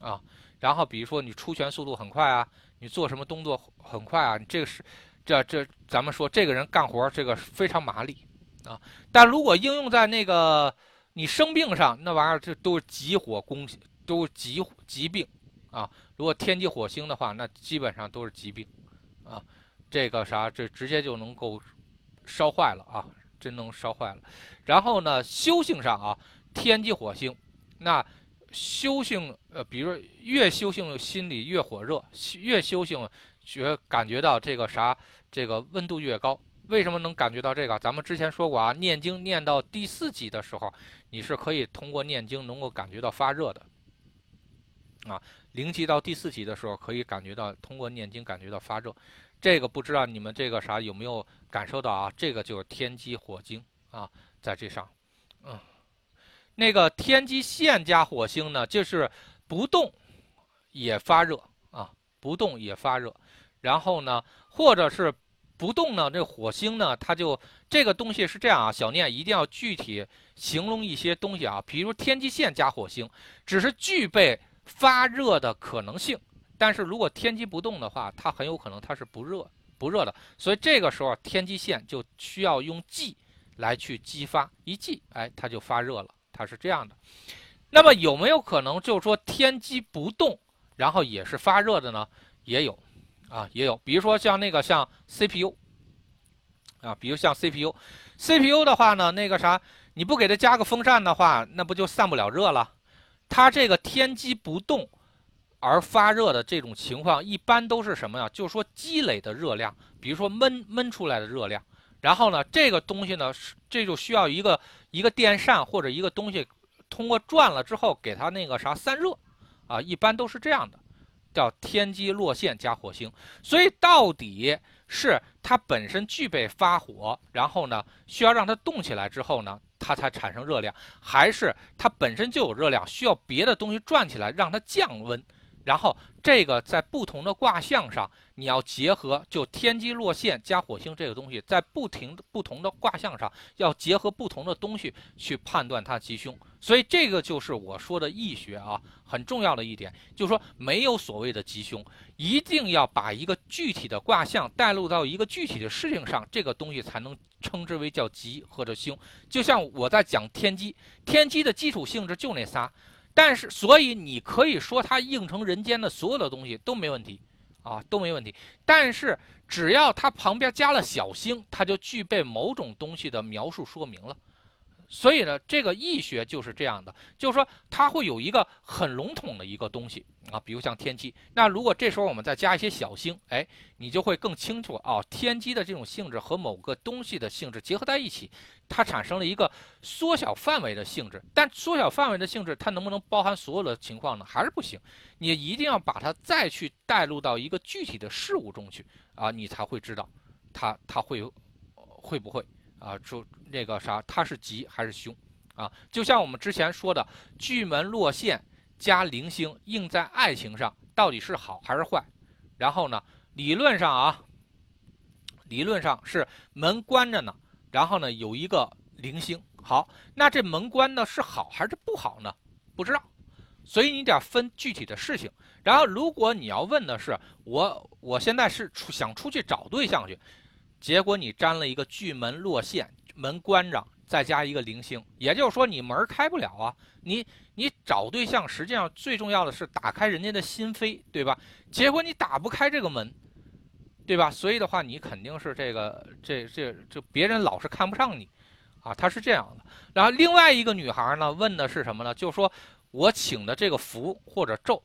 [SPEAKER 1] 啊，然后比如说你出拳速度很快啊，你做什么动作很快啊，这个是这这咱们说这个人干活这个非常麻利。啊，但如果应用在那个你生病上，那玩意儿这都是急火攻，都是急疾病啊。如果天机火星的话，那基本上都是疾病啊。这个啥，这直接就能够烧坏了啊，真能烧坏了。然后呢，修行上啊，天机火星，那修行呃，比如越修行心里越火热，越修行觉感觉到这个啥，这个温度越高。为什么能感觉到这个？咱们之前说过啊，念经念到第四级的时候，你是可以通过念经能够感觉到发热的。啊，零级到第四级的时候，可以感觉到通过念经感觉到发热。这个不知道你们这个啥有没有感受到啊？这个就是天机火星啊，在这上，嗯，那个天机线加火星呢，就是不动也发热啊，不动也发热。然后呢，或者是。不动呢？这火星呢？它就这个东西是这样啊，小念一定要具体形容一些东西啊。比如天机线加火星，只是具备发热的可能性，但是如果天机不动的话，它很有可能它是不热不热的。所以这个时候天机线就需要用忌来去激发，一忌，哎，它就发热了。它是这样的。那么有没有可能就是说天机不动，然后也是发热的呢？也有。啊，也有，比如说像那个像 CPU，啊，比如像 CPU，CPU 的话呢，那个啥，你不给它加个风扇的话，那不就散不了热了？它这个天机不动而发热的这种情况，一般都是什么呀？就是说积累的热量，比如说闷闷出来的热量，然后呢，这个东西呢，这就需要一个一个电扇或者一个东西通过转了之后给它那个啥散热，啊，一般都是这样的。叫天机落线加火星，所以到底是它本身具备发火，然后呢需要让它动起来之后呢，它才产生热量，还是它本身就有热量，需要别的东西转起来让它降温？然后这个在不同的卦象上，你要结合就天机落线加火星这个东西，在不停不同的卦象上，要结合不同的东西去判断它吉凶。所以这个就是我说的易学啊，很重要的一点，就是说没有所谓的吉凶，一定要把一个具体的卦象带入到一个具体的事情上，这个东西才能称之为叫吉或者凶。就像我在讲天机，天机的基础性质就那仨，但是所以你可以说它应成人间的所有的东西都没问题啊，都没问题。但是只要它旁边加了小星，它就具备某种东西的描述说明了。所以呢，这个易学就是这样的，就是说它会有一个很笼统的一个东西啊，比如像天机。那如果这时候我们再加一些小星，哎，你就会更清楚啊，天机的这种性质和某个东西的性质结合在一起，它产生了一个缩小范围的性质。但缩小范围的性质，它能不能包含所有的情况呢？还是不行。你一定要把它再去带入到一个具体的事物中去啊，你才会知道它它会会不会。啊，出那个啥，它是吉还是凶？啊，就像我们之前说的，巨门落陷加零星应在爱情上，到底是好还是坏？然后呢，理论上啊，理论上是门关着呢，然后呢有一个零星。好，那这门关呢是好还是不好呢？不知道，所以你得分具体的事情。然后，如果你要问的是我，我现在是出想出去找对象去。结果你粘了一个巨门落线，门关着，再加一个零星，也就是说你门开不了啊。你你找对象，实际上最重要的是打开人家的心扉，对吧？结果你打不开这个门，对吧？所以的话，你肯定是这个这这这别人老是看不上你，啊，他是这样的。然后另外一个女孩呢，问的是什么呢？就是说我请的这个符或者咒，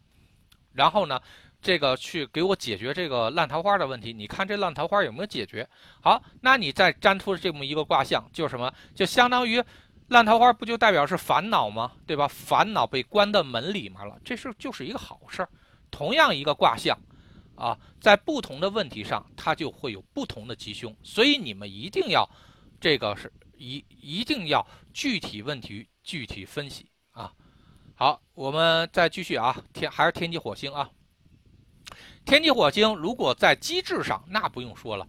[SPEAKER 1] 然后呢？这个去给我解决这个烂桃花的问题，你看这烂桃花有没有解决？好，那你再粘出这么一个卦象，就是什么？就相当于烂桃花不就代表是烦恼吗？对吧？烦恼被关到门里面了，这是就是一个好事儿。同样一个卦象，啊，在不同的问题上，它就会有不同的吉凶。所以你们一定要这个是一一定要具体问题具体分析啊。好，我们再继续啊，天还是天机火星啊。天机火星如果在机制上，那不用说了，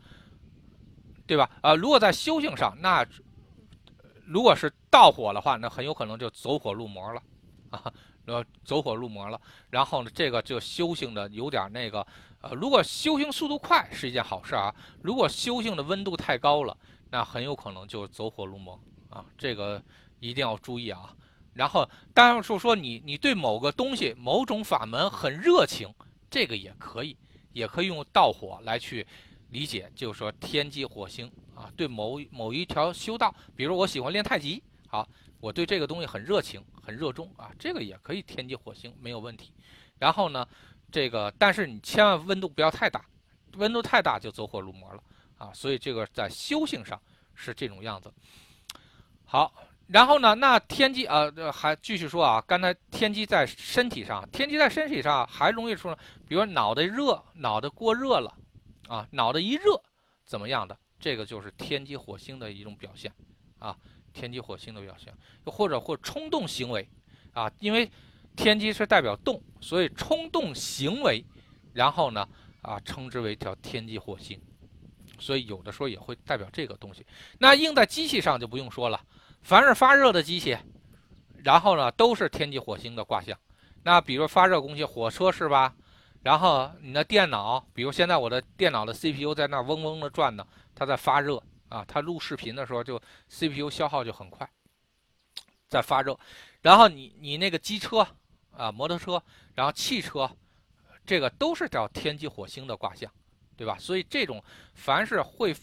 [SPEAKER 1] 对吧？呃，如果在修行上，那如果是盗火的话，那很有可能就走火入魔了，啊，呃，走火入魔了。然后呢，这个就修行的有点那个，呃，如果修行速度快是一件好事啊，如果修行的温度太高了，那很有可能就走火入魔啊，这个一定要注意啊。然后，当然是说你你对某个东西、某种法门很热情。这个也可以，也可以用道火来去理解，就是说天机火星啊，对某某一条修道，比如我喜欢练太极，好，我对这个东西很热情，很热衷啊，这个也可以天机火星没有问题。然后呢，这个但是你千万温度不要太大，温度太大就走火入魔了啊，所以这个在修行上是这种样子。好。然后呢？那天机啊，还继续说啊。刚才天机在身体上，天机在身体上还容易出，比如脑袋热，脑袋过热了，啊，脑袋一热，怎么样的？这个就是天机火星的一种表现，啊，天机火星的表现，又或者或冲动行为，啊，因为天机是代表动，所以冲动行为，然后呢，啊，称之为叫天机火星，所以有的时候也会代表这个东西。那用在机器上就不用说了。凡是发热的机器，然后呢，都是天机火星的卦象。那比如发热工具，火车是吧？然后你的电脑，比如现在我的电脑的 CPU 在那嗡嗡的转呢，它在发热啊。它录视频的时候就 CPU 消耗就很快，在发热。然后你你那个机车啊，摩托车，然后汽车，这个都是叫天机火星的卦象，对吧？所以这种凡是会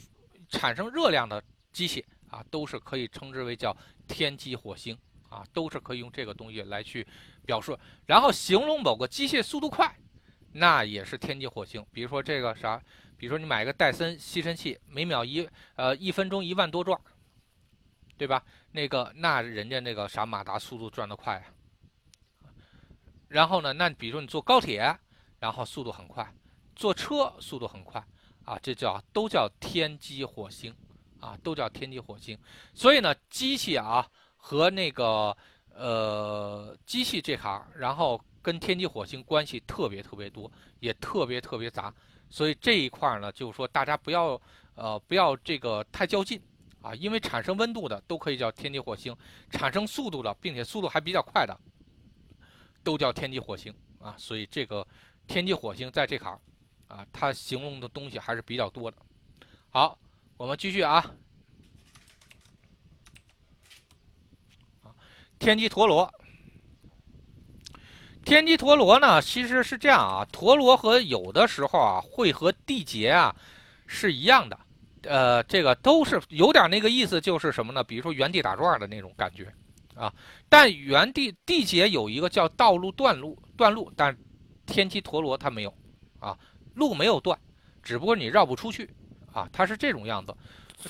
[SPEAKER 1] 产生热量的机器。啊，都是可以称之为叫天机火星啊，都是可以用这个东西来去表述，然后形容某个机械速度快，那也是天机火星。比如说这个啥，比如说你买一个戴森吸尘器，每秒一呃一分钟一万多转，对吧？那个那人家那个啥马达速度转得快啊。然后呢，那比如说你坐高铁，然后速度很快，坐车速度很快啊，这叫都叫天机火星。啊，都叫天机火星，所以呢，机器啊和那个呃机器这行，然后跟天机火星关系特别特别多，也特别特别杂，所以这一块呢，就是说大家不要呃不要这个太较劲啊，因为产生温度的都可以叫天机火星，产生速度的，并且速度还比较快的，都叫天机火星啊，所以这个天机火星在这行啊，它形容的东西还是比较多的。好。我们继续啊，天机陀螺，天机陀螺呢，其实是这样啊，陀螺和有的时候啊会和地劫啊是一样的呃，这个都是有点那个意思，就是什么呢？比如说原地打转的那种感觉啊。但原地地劫有一个叫道路断路断路，但天机陀螺它没有啊，路没有断，只不过你绕不出去啊，它是这种样子。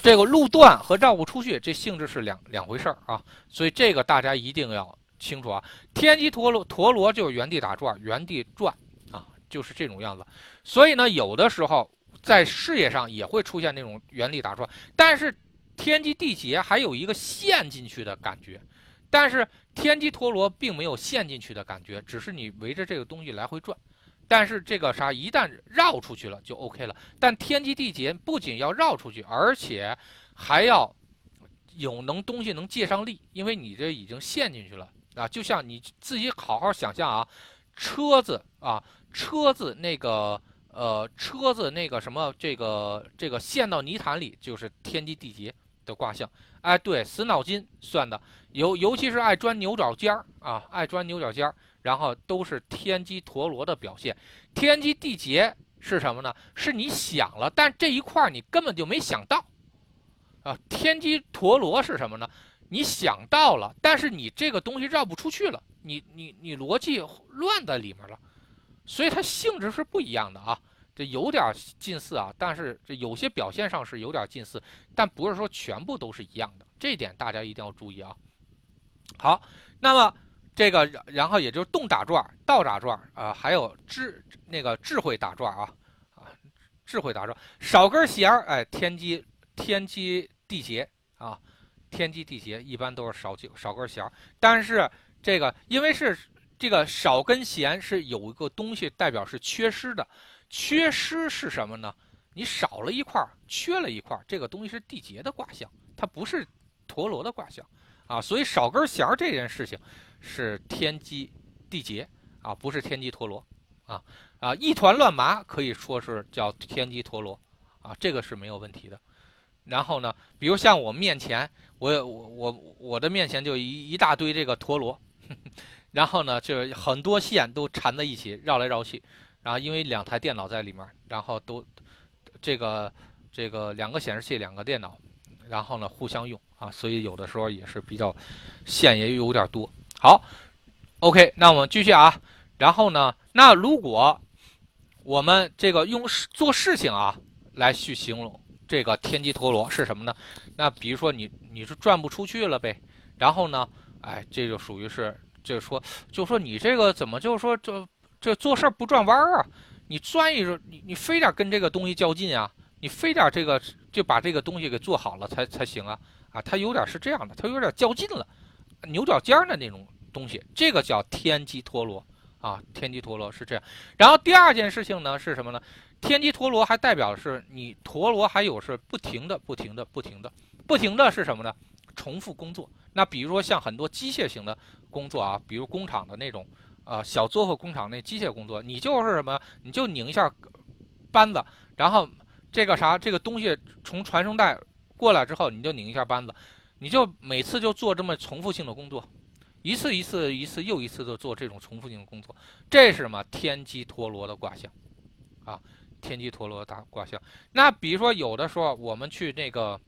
[SPEAKER 1] 这个路段和绕不出去，这性质是两两回事儿啊，所以这个大家一定要清楚啊。天机陀螺陀螺就是原地打转，原地转啊，就是这种样子。所以呢，有的时候在事业上也会出现那种原地打转，但是天机地劫还有一个陷进去的感觉，但是天机陀螺并没有陷进去的感觉，只是你围着这个东西来回转。但是这个啥，一旦绕出去了就 OK 了。但天机地劫不仅要绕出去，而且还要有能东西能借上力，因为你这已经陷进去了啊。就像你自己好好想象啊，车子啊，车子那个呃，车子那个什么，这个这个陷到泥潭里，就是天机地劫的卦象。哎，对，死脑筋算的，尤尤其是爱钻牛角尖儿啊，爱钻牛角尖儿。然后都是天机陀螺的表现，天机地劫是什么呢？是你想了，但这一块你根本就没想到，啊，天机陀螺是什么呢？你想到了，但是你这个东西绕不出去了，你你你逻辑乱在里面了，所以它性质是不一样的啊，这有点近似啊，但是这有些表现上是有点近似，但不是说全部都是一样的，这点大家一定要注意啊。好，那么。这个，然后也就是动打转、倒打转啊，还有智那个智慧打转啊，啊，智慧打转少根弦儿，哎，天机天机地劫啊，天机地劫一般都是少几少根弦，但是这个因为是这个少根弦是有一个东西代表是缺失的，缺失是什么呢？你少了一块，缺了一块，这个东西是地劫的卦象，它不是陀螺的卦象啊，所以少根弦这件事情。是天机地劫啊，不是天机陀螺啊啊！一团乱麻可以说是叫天机陀螺啊，这个是没有问题的。然后呢，比如像我面前，我我我我的面前就一一大堆这个陀螺，然后呢，就很多线都缠在一起绕来绕去，然后因为两台电脑在里面，然后都这个这个两个显示器，两个电脑，然后呢互相用啊，所以有的时候也是比较线也有点多。好，OK，那我们继续啊。然后呢，那如果我们这个用做事情啊来去形容这个天机陀螺是什么呢？那比如说你你是转不出去了呗。然后呢，哎，这就属于是，就是说，就说你这个怎么就是说这这做事不转弯啊？你转一，你你非得跟这个东西较劲啊？你非得这个就把这个东西给做好了才才行啊？啊，它有点是这样的，它有点较劲了。牛角尖儿的那种东西，这个叫天机陀螺啊，天机陀螺是这样。然后第二件事情呢是什么呢？天机陀螺还代表是你陀螺还有是不停的、不停的、不停的、不停的是什么呢？重复工作。那比如说像很多机械型的工作啊，比如工厂的那种啊小作坊工厂那机械工作，你就是什么？你就拧一下扳子，然后这个啥这个东西从传送带过来之后，你就拧一下扳子。你就每次就做这么重复性的工作，一次一次一次又一次的做这种重复性的工作，这是什么？天机陀螺的卦象，啊，天机陀螺大卦象。那比如说有的时候我们去那个，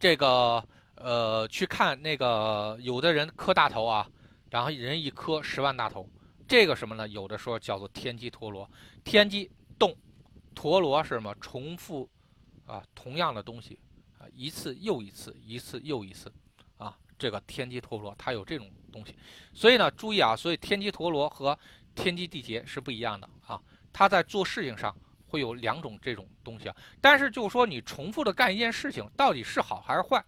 [SPEAKER 1] 这个呃去看那个有的人磕大头啊，然后人一磕十万大头，这个什么呢？有的时候叫做天机陀螺，天机动，陀螺是什么？重复啊同样的东西。一次又一次，一次又一次，啊，这个天机陀螺它有这种东西，所以呢，注意啊，所以天机陀螺和天机地劫是不一样的啊，它在做事情上会有两种这种东西啊，但是就说你重复的干一件事情到底是好还是坏，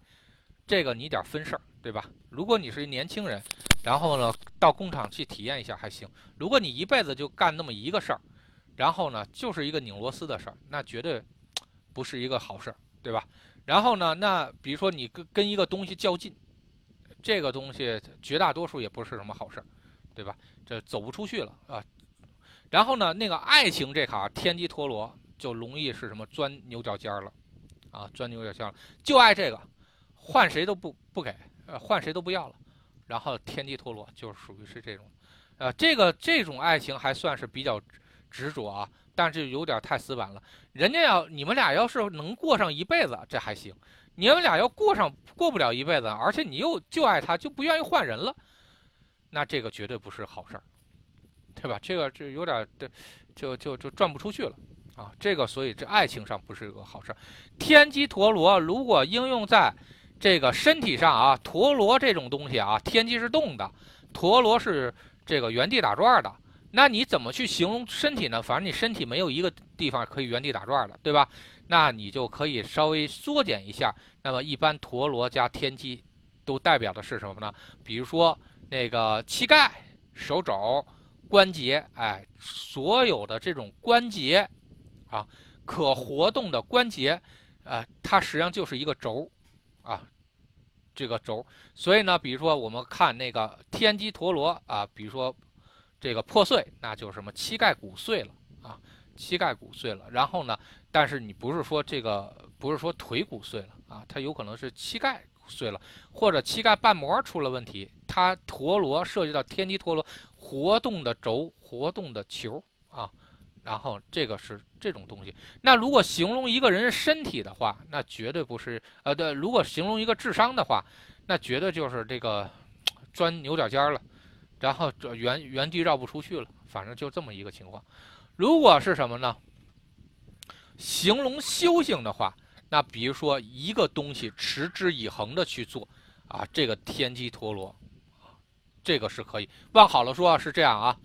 [SPEAKER 1] 这个你得分事儿，对吧？如果你是年轻人，然后呢到工厂去体验一下还行，如果你一辈子就干那么一个事儿，然后呢就是一个拧螺丝的事儿，那绝对不是一个好事儿，对吧？然后呢？那比如说你跟跟一个东西较劲，这个东西绝大多数也不是什么好事儿，对吧？这走不出去了啊。然后呢，那个爱情这卡天机陀螺就容易是什么钻牛角尖儿了啊，钻牛角尖了，就爱这个，换谁都不不给，呃，换谁都不要了。然后天机陀螺就属于是这种，呃，这个这种爱情还算是比较执着啊，但是有点太死板了。人家要你们俩要是能过上一辈子，这还行；你们俩要过上过不了一辈子，而且你又就爱他，就不愿意换人了，那这个绝对不是好事儿，对吧？这个这有点的，就就就转不出去了啊。这个所以这爱情上不是个好事儿。天机陀螺如果应用在这个身体上啊，陀螺这种东西啊，天机是动的，陀螺是这个原地打转的。那你怎么去形容身体呢？反正你身体没有一个地方可以原地打转的，对吧？那你就可以稍微缩减一下。那么一般陀螺加天机，都代表的是什么呢？比如说那个膝盖、手肘、关节，哎，所有的这种关节啊，可活动的关节，呃，它实际上就是一个轴啊，这个轴。所以呢，比如说我们看那个天机陀螺啊，比如说。这个破碎，那就是什么膝盖骨碎了啊，膝盖骨碎了。然后呢，但是你不是说这个，不是说腿骨碎了啊，它有可能是膝盖碎了，或者膝盖瓣膜出了问题。它陀螺涉及到天机陀螺活动的轴、活动的球啊，然后这个是这种东西。那如果形容一个人身体的话，那绝对不是呃，对，如果形容一个智商的话，那绝对就是这个 钻牛角尖了。然后这原原地绕不出去了，反正就这么一个情况。如果是什么呢？形容修行的话，那比如说一个东西持之以恒的去做啊，这个天机陀螺，这个是可以。往好了说，是这样啊。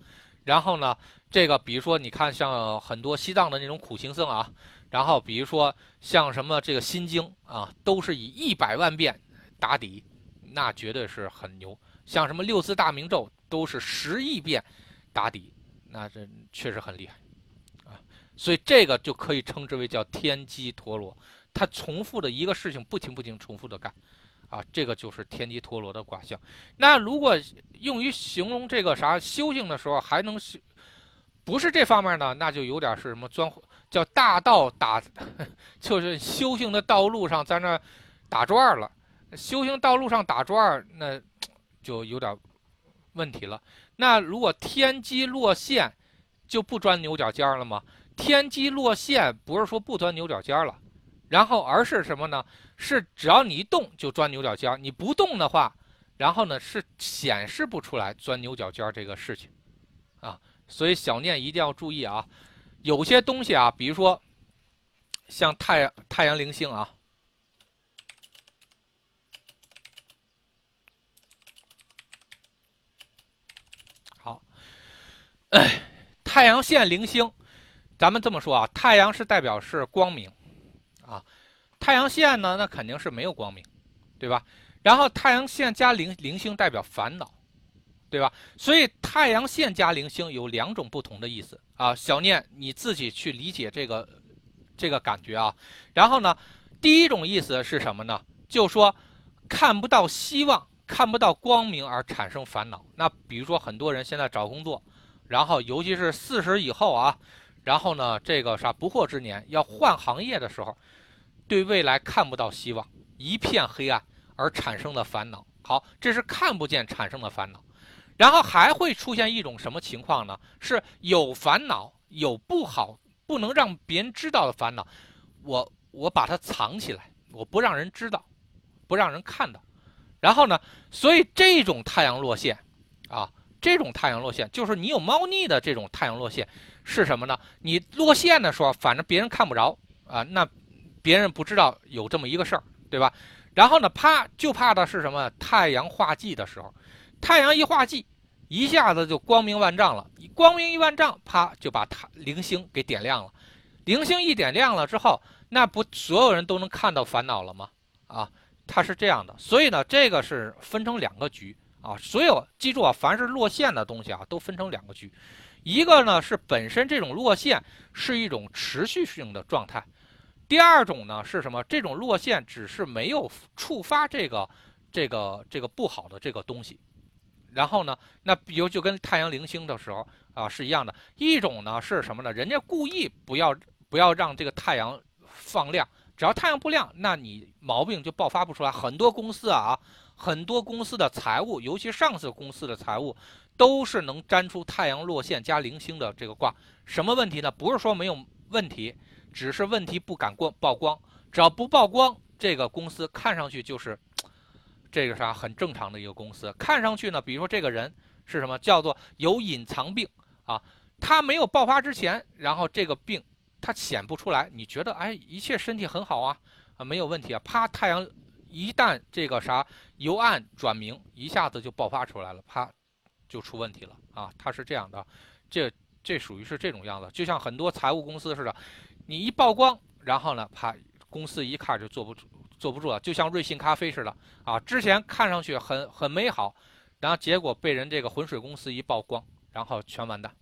[SPEAKER 1] 然后呢，这个比如说你看，像很多西藏的那种苦行僧啊，然后比如说像什么这个心经啊，都是以一百万遍打底，那绝对是很牛。像什么六字大明咒。都是十亿遍打底，那这确实很厉害啊！所以这个就可以称之为叫天机陀螺，它重复的一个事情不停不停重复的干啊，这个就是天机陀螺的卦象。那如果用于形容这个啥修行的时候，还能不是这方面呢？那就有点是什么钻叫大道打，就是修行的道路上在那打转了。修行道路上打转，那就有点。问题了，那如果天机落线，就不钻牛角尖了吗？天机落线不是说不钻牛角尖了，然后而是什么呢？是只要你一动就钻牛角尖，你不动的话，然后呢是显示不出来钻牛角尖这个事情，啊，所以小念一定要注意啊，有些东西啊，比如说像太阳太阳灵星啊。哎，哎 太阳线零星，咱们这么说啊，太阳是代表是光明，啊，太阳线呢，那肯定是没有光明，对吧？然后太阳线加零零星代表烦恼，对吧？所以太阳线加零星有两种不同的意思啊。小念你自己去理解这个这个感觉啊。然后呢，第一种意思是什么呢？就说看不到希望，看不到光明而产生烦恼。那比如说很多人现在找工作。然后，尤其是四十以后啊，然后呢，这个啥不惑之年要换行业的时候，对未来看不到希望，一片黑暗而产生的烦恼。好，这是看不见产生的烦恼。然后还会出现一种什么情况呢？是有烦恼，有不好，不能让别人知道的烦恼，我我把它藏起来，我不让人知道，不让人看到。然后呢，所以这种太阳落线，啊。这种太阳落线，就是你有猫腻的这种太阳落线，是什么呢？你落线的时候，反正别人看不着啊，那别人不知道有这么一个事儿，对吧？然后呢，啪，就怕的是什么？太阳化忌的时候，太阳一化忌，一下子就光明万丈了。光明一万丈，啪，就把它零星给点亮了。零星一点亮了之后，那不所有人都能看到烦恼了吗？啊，它是这样的。所以呢，这个是分成两个局。啊，所有记住啊，凡是落线的东西啊，都分成两个局，一个呢是本身这种落线是一种持续性的状态，第二种呢是什么？这种落线只是没有触发这个这个这个不好的这个东西，然后呢，那比如就跟太阳零星的时候啊是一样的，一种呢是什么呢？人家故意不要不要让这个太阳放亮，只要太阳不亮，那你毛病就爆发不出来。很多公司啊。很多公司的财务，尤其上市公司的财务，都是能粘出太阳落线加零星的这个卦。什么问题呢？不是说没有问题，只是问题不敢过曝光。只要不曝光，这个公司看上去就是这个啥很正常的一个公司。看上去呢，比如说这个人是什么叫做有隐藏病啊？他没有爆发之前，然后这个病他显不出来，你觉得哎一切身体很好啊啊没有问题啊？啪，太阳一旦这个啥由暗转明，一下子就爆发出来了，啪就出问题了啊！它是这样的，这这属于是这种样子，就像很多财务公司似的，你一曝光，然后呢，啪。公司一看就坐不住，坐不住了，就像瑞幸咖啡似的啊！之前看上去很很美好，然后结果被人这个浑水公司一曝光，然后全完蛋，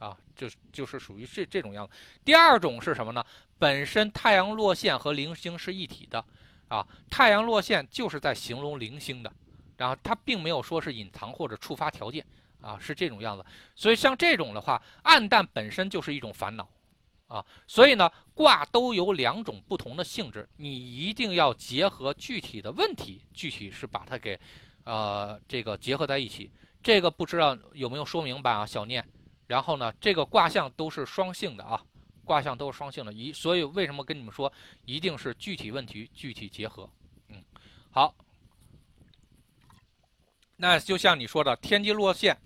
[SPEAKER 1] 啊，就就是属于这这种样子。第二种是什么呢？本身太阳落线和零星是一体的，啊，太阳落线就是在形容零星的，然后它并没有说是隐藏或者触发条件，啊，是这种样子。所以像这种的话，暗淡本身就是一种烦恼。啊，所以呢，卦都有两种不同的性质，你一定要结合具体的问题，具体是把它给，呃，这个结合在一起。这个不知道有没有说明白啊，小念。然后呢，这个卦象都是双性的啊，卦象都是双性的，一所以为什么跟你们说，一定是具体问题具体结合。嗯，好。那就像你说的，天机落线，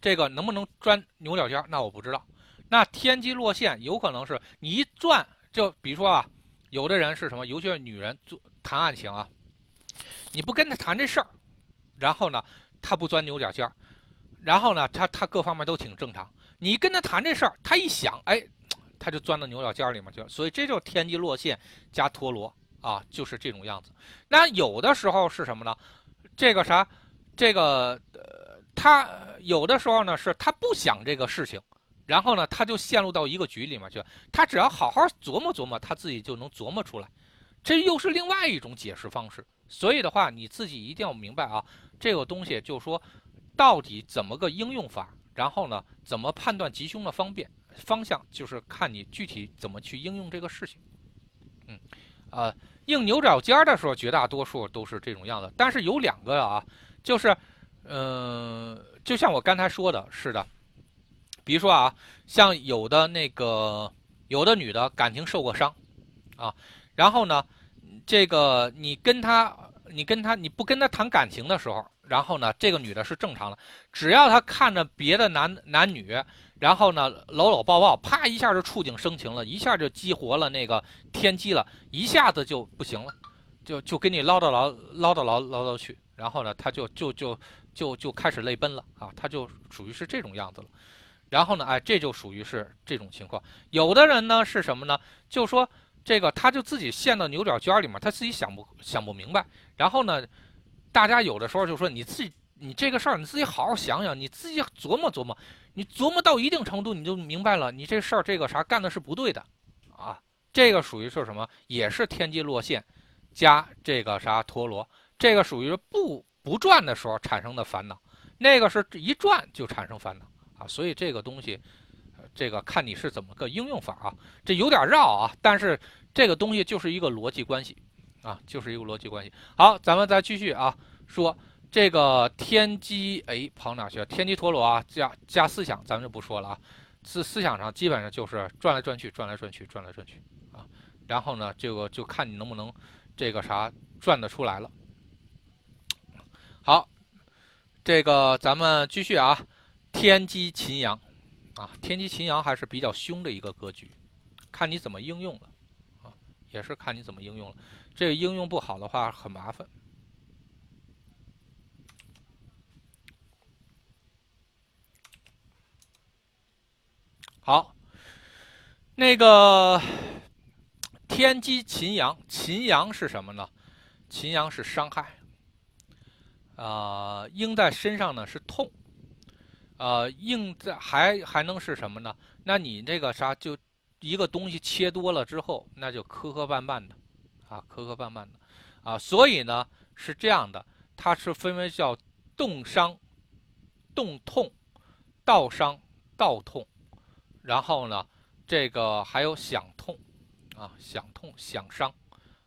[SPEAKER 1] 这个能不能钻牛角尖？那我不知道。那天机落线有可能是你一转，就比如说啊，有的人是什么，尤其是女人做谈爱情啊，你不跟他谈这事儿，然后呢，他不钻牛角尖，然后呢，他他各方面都挺正常，你跟他谈这事儿，他一想，哎，他就钻到牛角尖儿里面去了，所以这就是天机落线加陀螺啊，就是这种样子。那有的时候是什么呢？这个啥，这个呃，他有的时候呢是他不想这个事情。然后呢，他就陷入到一个局里面去。他只要好好琢磨琢磨，他自己就能琢磨出来。这又是另外一种解释方式。所以的话，你自己一定要明白啊，这个东西就是说，到底怎么个应用法？然后呢，怎么判断吉凶的方便方向？就是看你具体怎么去应用这个事情。嗯，呃，应牛角尖的时候，绝大多数都是这种样子。但是有两个啊，就是，嗯，就像我刚才说的是的。比如说啊，像有的那个有的女的感情受过伤，啊，然后呢，这个你跟她，你跟她，你不跟她谈感情的时候，然后呢，这个女的是正常的，只要她看着别的男男女，然后呢搂搂抱抱，啪一下就触景生情了，一下就激活了那个天机了，一下子就不行了，就就给你唠叨唠唠叨唠唠叨去，然后呢，他就就就就就开始泪奔了啊，他就属于是这种样子了。然后呢，哎，这就属于是这种情况。有的人呢是什么呢？就说这个，他就自己陷到牛角尖里面，他自己想不想不明白。然后呢，大家有的时候就说你自己，你这个事儿你自己好好想想，你自己琢磨琢磨，你琢磨到一定程度，你就明白了，你这事儿这个啥干的是不对的，啊，这个属于是什么？也是天机落线，加这个啥陀螺，这个属于不不转的时候产生的烦恼，那个是一转就产生烦恼啊。所以这个东西，这个看你是怎么个应用法啊，这有点绕啊，但是这个东西就是一个逻辑关系，啊，就是一个逻辑关系。好，咱们再继续啊，说这个天机，哎，跑哪去了？天机陀螺啊，加加思想，咱们就不说了啊。思思想上基本上就是转来转去，转来转去，转来转去啊。然后呢，这个就看你能不能这个啥转得出来了。好，这个咱们继续啊。天机秦阳，啊，天机秦阳还是比较凶的一个格局，看你怎么应用了，啊，也是看你怎么应用了。这个应用不好的话，很麻烦。好，那个天机秦阳，秦阳是什么呢？秦阳是伤害，啊，应在身上呢是痛。呃，应在还还能是什么呢？那你这个啥，就一个东西切多了之后，那就磕磕绊绊的，啊，磕磕绊绊的，啊，所以呢是这样的，它是分为叫动伤、动痛、道伤、道痛，然后呢，这个还有想痛，啊，想痛、想伤，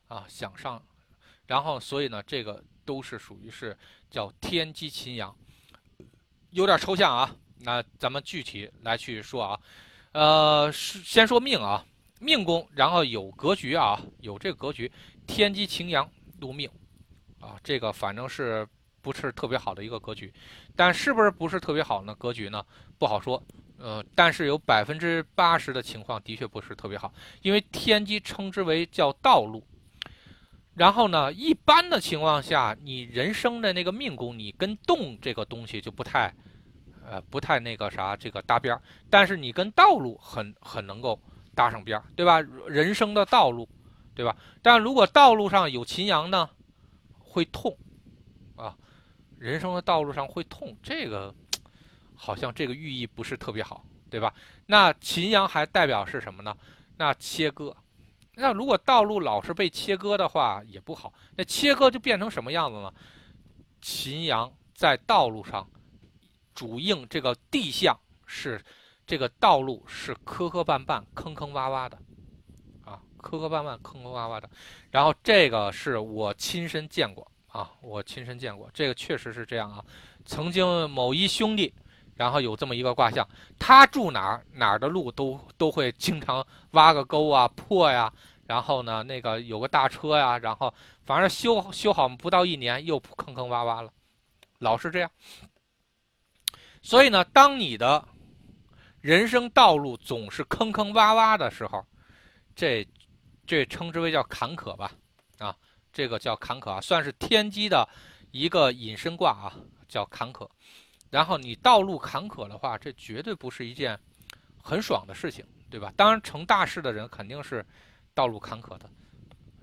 [SPEAKER 1] 啊，想伤，然后所以呢，这个都是属于是叫天机秦阳。有点抽象啊。那咱们具体来去说啊，呃，先说命啊，命宫，然后有格局啊，有这个格局，天机擎羊入命啊，这个反正是不是特别好的一个格局，但是不是不是特别好呢？格局呢不好说，呃，但是有百分之八十的情况的确不是特别好，因为天机称之为叫道路。然后呢，一般的情况下，你人生的那个命宫，你跟动这个东西就不太，呃，不太那个啥，这个搭边儿。但是你跟道路很很能够搭上边儿，对吧？人生的道路，对吧？但如果道路上有秦阳呢，会痛，啊，人生的道路上会痛，这个好像这个寓意不是特别好，对吧？那秦阳还代表是什么呢？那切割。那如果道路老是被切割的话，也不好。那切割就变成什么样子呢？秦阳在道路上主应这个地象是这个道路是磕磕绊绊、坑坑洼洼的啊，磕磕绊绊、坑坑洼洼的。然后这个是我亲身见过啊，我亲身见过，这个确实是这样啊。曾经某一兄弟。然后有这么一个卦象，他住哪儿哪儿的路都都会经常挖个沟啊破呀，然后呢那个有个大车呀，然后反正修修好不到一年又坑坑洼洼了，老是这样。所以呢，当你的人生道路总是坑坑洼洼的时候，这这称之为叫坎坷吧，啊，这个叫坎坷啊，算是天机的一个隐身卦啊，叫坎坷。然后你道路坎坷的话，这绝对不是一件很爽的事情，对吧？当然成大事的人肯定是道路坎坷的，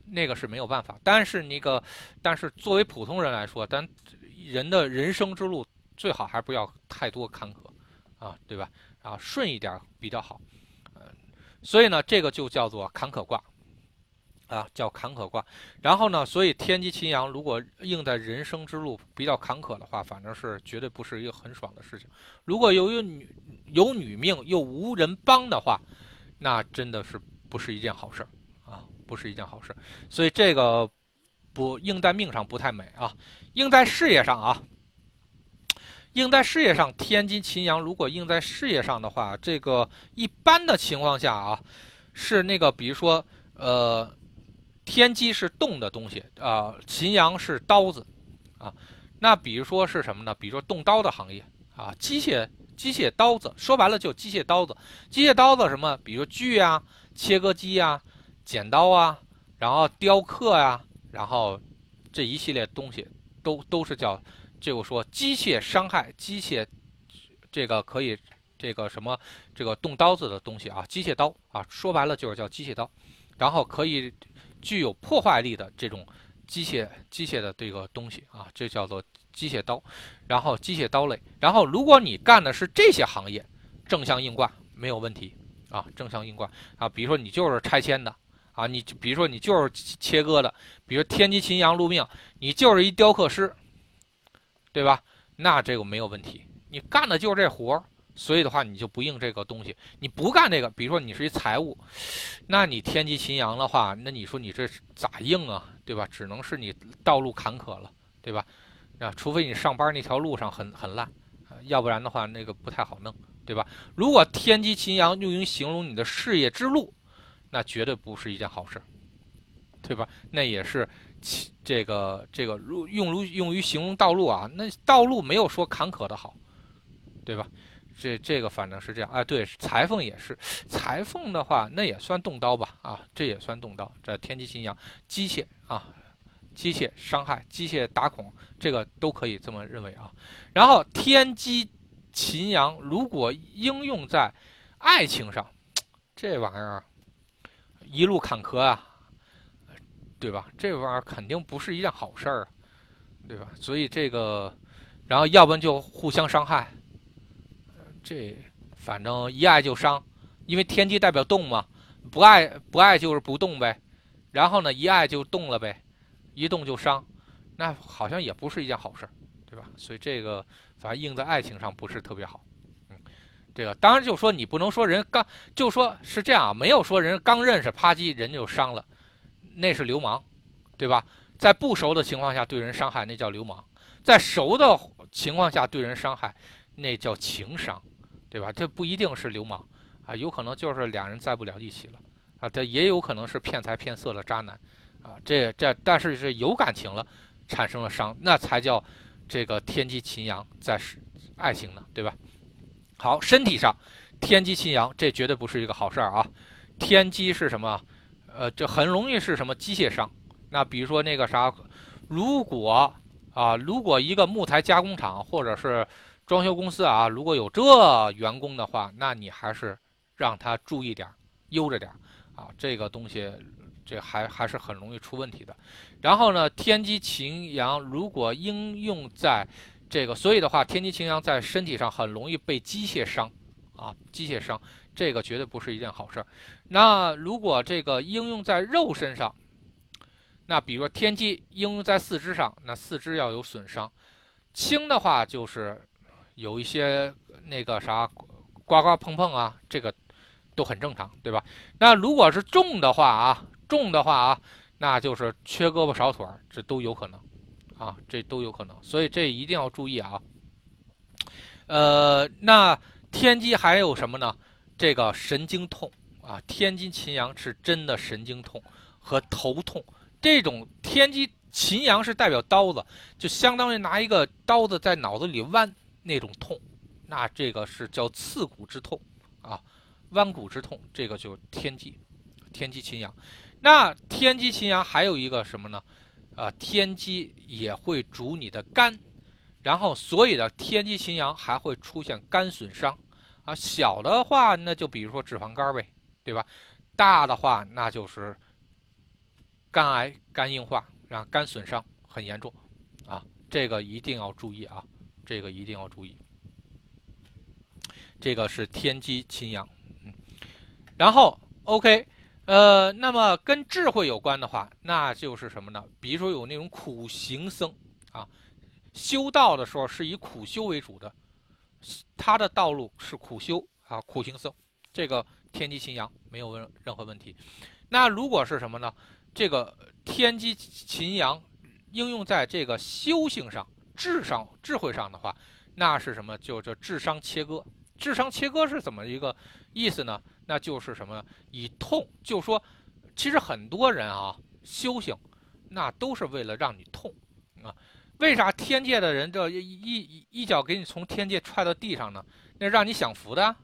[SPEAKER 1] 那个是没有办法。但是那个，但是作为普通人来说，但人的人生之路最好还不要太多坎坷啊，对吧？啊，顺一点比较好。嗯，所以呢，这个就叫做坎坷卦。啊，叫坎坷卦，然后呢，所以天机秦阳如果应在人生之路比较坎坷的话，反正是绝对不是一个很爽的事情。如果由于女有女命又无人帮的话，那真的是不是一件好事啊，不是一件好事。所以这个不应在命上不太美啊，应在事业上啊，应在事业上，天机秦阳如果应在事业上的话，这个一般的情况下啊，是那个比如说呃。天机是动的东西啊，秦阳是刀子啊。那比如说是什么呢？比如说动刀的行业啊，机械机械刀子，说白了就机械刀子。机械刀子什么？比如锯啊、切割机啊、剪刀啊，然后雕刻呀，然后这一系列东西都都是叫这个说机械伤害、机械这个可以这个什么这个动刀子的东西啊，机械刀啊，说白了就是叫机械刀，然后可以。具有破坏力的这种机械机械的这个东西啊，这叫做机械刀，然后机械刀类，然后如果你干的是这些行业，正向硬挂没有问题啊，正向硬挂啊，比如说你就是拆迁的啊，你比如说你就是切割的，比如天机秦阳入命，你就是一雕刻师，对吧？那这个没有问题，你干的就是这活儿。所以的话，你就不应这个东西，你不干这个，比如说你是一财务，那你天机秦阳的话，那你说你这咋应啊，对吧？只能是你道路坎坷了，对吧？啊，除非你上班那条路上很很烂，要不然的话那个不太好弄，对吧？如果天机秦阳用于形容你的事业之路，那绝对不是一件好事，对吧？那也是这个这个如用如用于形容道路啊，那道路没有说坎坷的好，对吧？这这个反正是这样啊，对，裁缝也是，裁缝的话那也算动刀吧，啊，这也算动刀。这天机秦阳，机械啊，机械伤害，机械打孔，这个都可以这么认为啊。然后天机秦阳如果应用在爱情上，这玩意儿一路坎坷啊，对吧？这玩意儿肯定不是一件好事儿，对吧？所以这个，然后要不然就互相伤害。这反正一爱就伤，因为天机代表动嘛，不爱不爱就是不动呗，然后呢一爱就动了呗，一动就伤，那好像也不是一件好事，对吧？所以这个反正应在爱情上不是特别好，嗯，这个当然就说你不能说人刚就说是这样，没有说人刚认识啪叽人就伤了，那是流氓，对吧？在不熟的情况下对人伤害那叫流氓，在熟的情况下对人伤害。那叫情商，对吧？这不一定是流氓啊，有可能就是两人在不了一起了啊，这也有可能是骗财骗色的渣男啊，这这但是是有感情了，产生了伤，那才叫这个天机秦阳在爱情呢，对吧？好，身体上天机秦阳，这绝对不是一个好事儿啊。天机是什么？呃，这很容易是什么机械伤？那比如说那个啥，如果啊，如果一个木材加工厂或者是装修公司啊，如果有这员工的话，那你还是让他注意点，悠着点啊。这个东西，这还还是很容易出问题的。然后呢，天机擎羊如果应用在这个，所以的话，天机擎羊在身体上很容易被机械伤啊，机械伤，这个绝对不是一件好事儿。那如果这个应用在肉身上，那比如说天机应用在四肢上，那四肢要有损伤。轻的话就是有一些那个啥刮刮碰碰啊，这个都很正常，对吧？那如果是重的话啊，重的话啊，那就是缺胳膊少腿，这都有可能啊，这都有可能。所以这一定要注意啊。呃，那天机还有什么呢？这个神经痛啊，天机秦阳是真的神经痛和头痛。这种天机秦阳是代表刀子，就相当于拿一个刀子在脑子里剜那种痛，那这个是叫刺骨之痛啊，剜骨之痛，这个就天机，天机秦阳。那天机秦阳还有一个什么呢？啊，天机也会主你的肝，然后所以的天机秦阳还会出现肝损伤啊。小的话那就比如说脂肪肝呗，对吧？大的话那就是。肝癌、肝硬化，然后，肝损伤很严重，啊，这个一定要注意啊，这个一定要注意。这个是天机秦阳，嗯，然后 OK，呃，那么跟智慧有关的话，那就是什么呢？比如说有那种苦行僧啊，修道的时候是以苦修为主的，他的道路是苦修啊，苦行僧，这个天机秦阳没有问任何问题。那如果是什么呢？这个天机秦阳应用在这个修行上、智商、智慧上的话，那是什么？就叫智商切割。智商切割是怎么一个意思呢？那就是什么？以痛，就说，其实很多人啊修行，那都是为了让你痛啊。为啥天界的人这一一一脚给你从天界踹到地上呢？那让你享福的，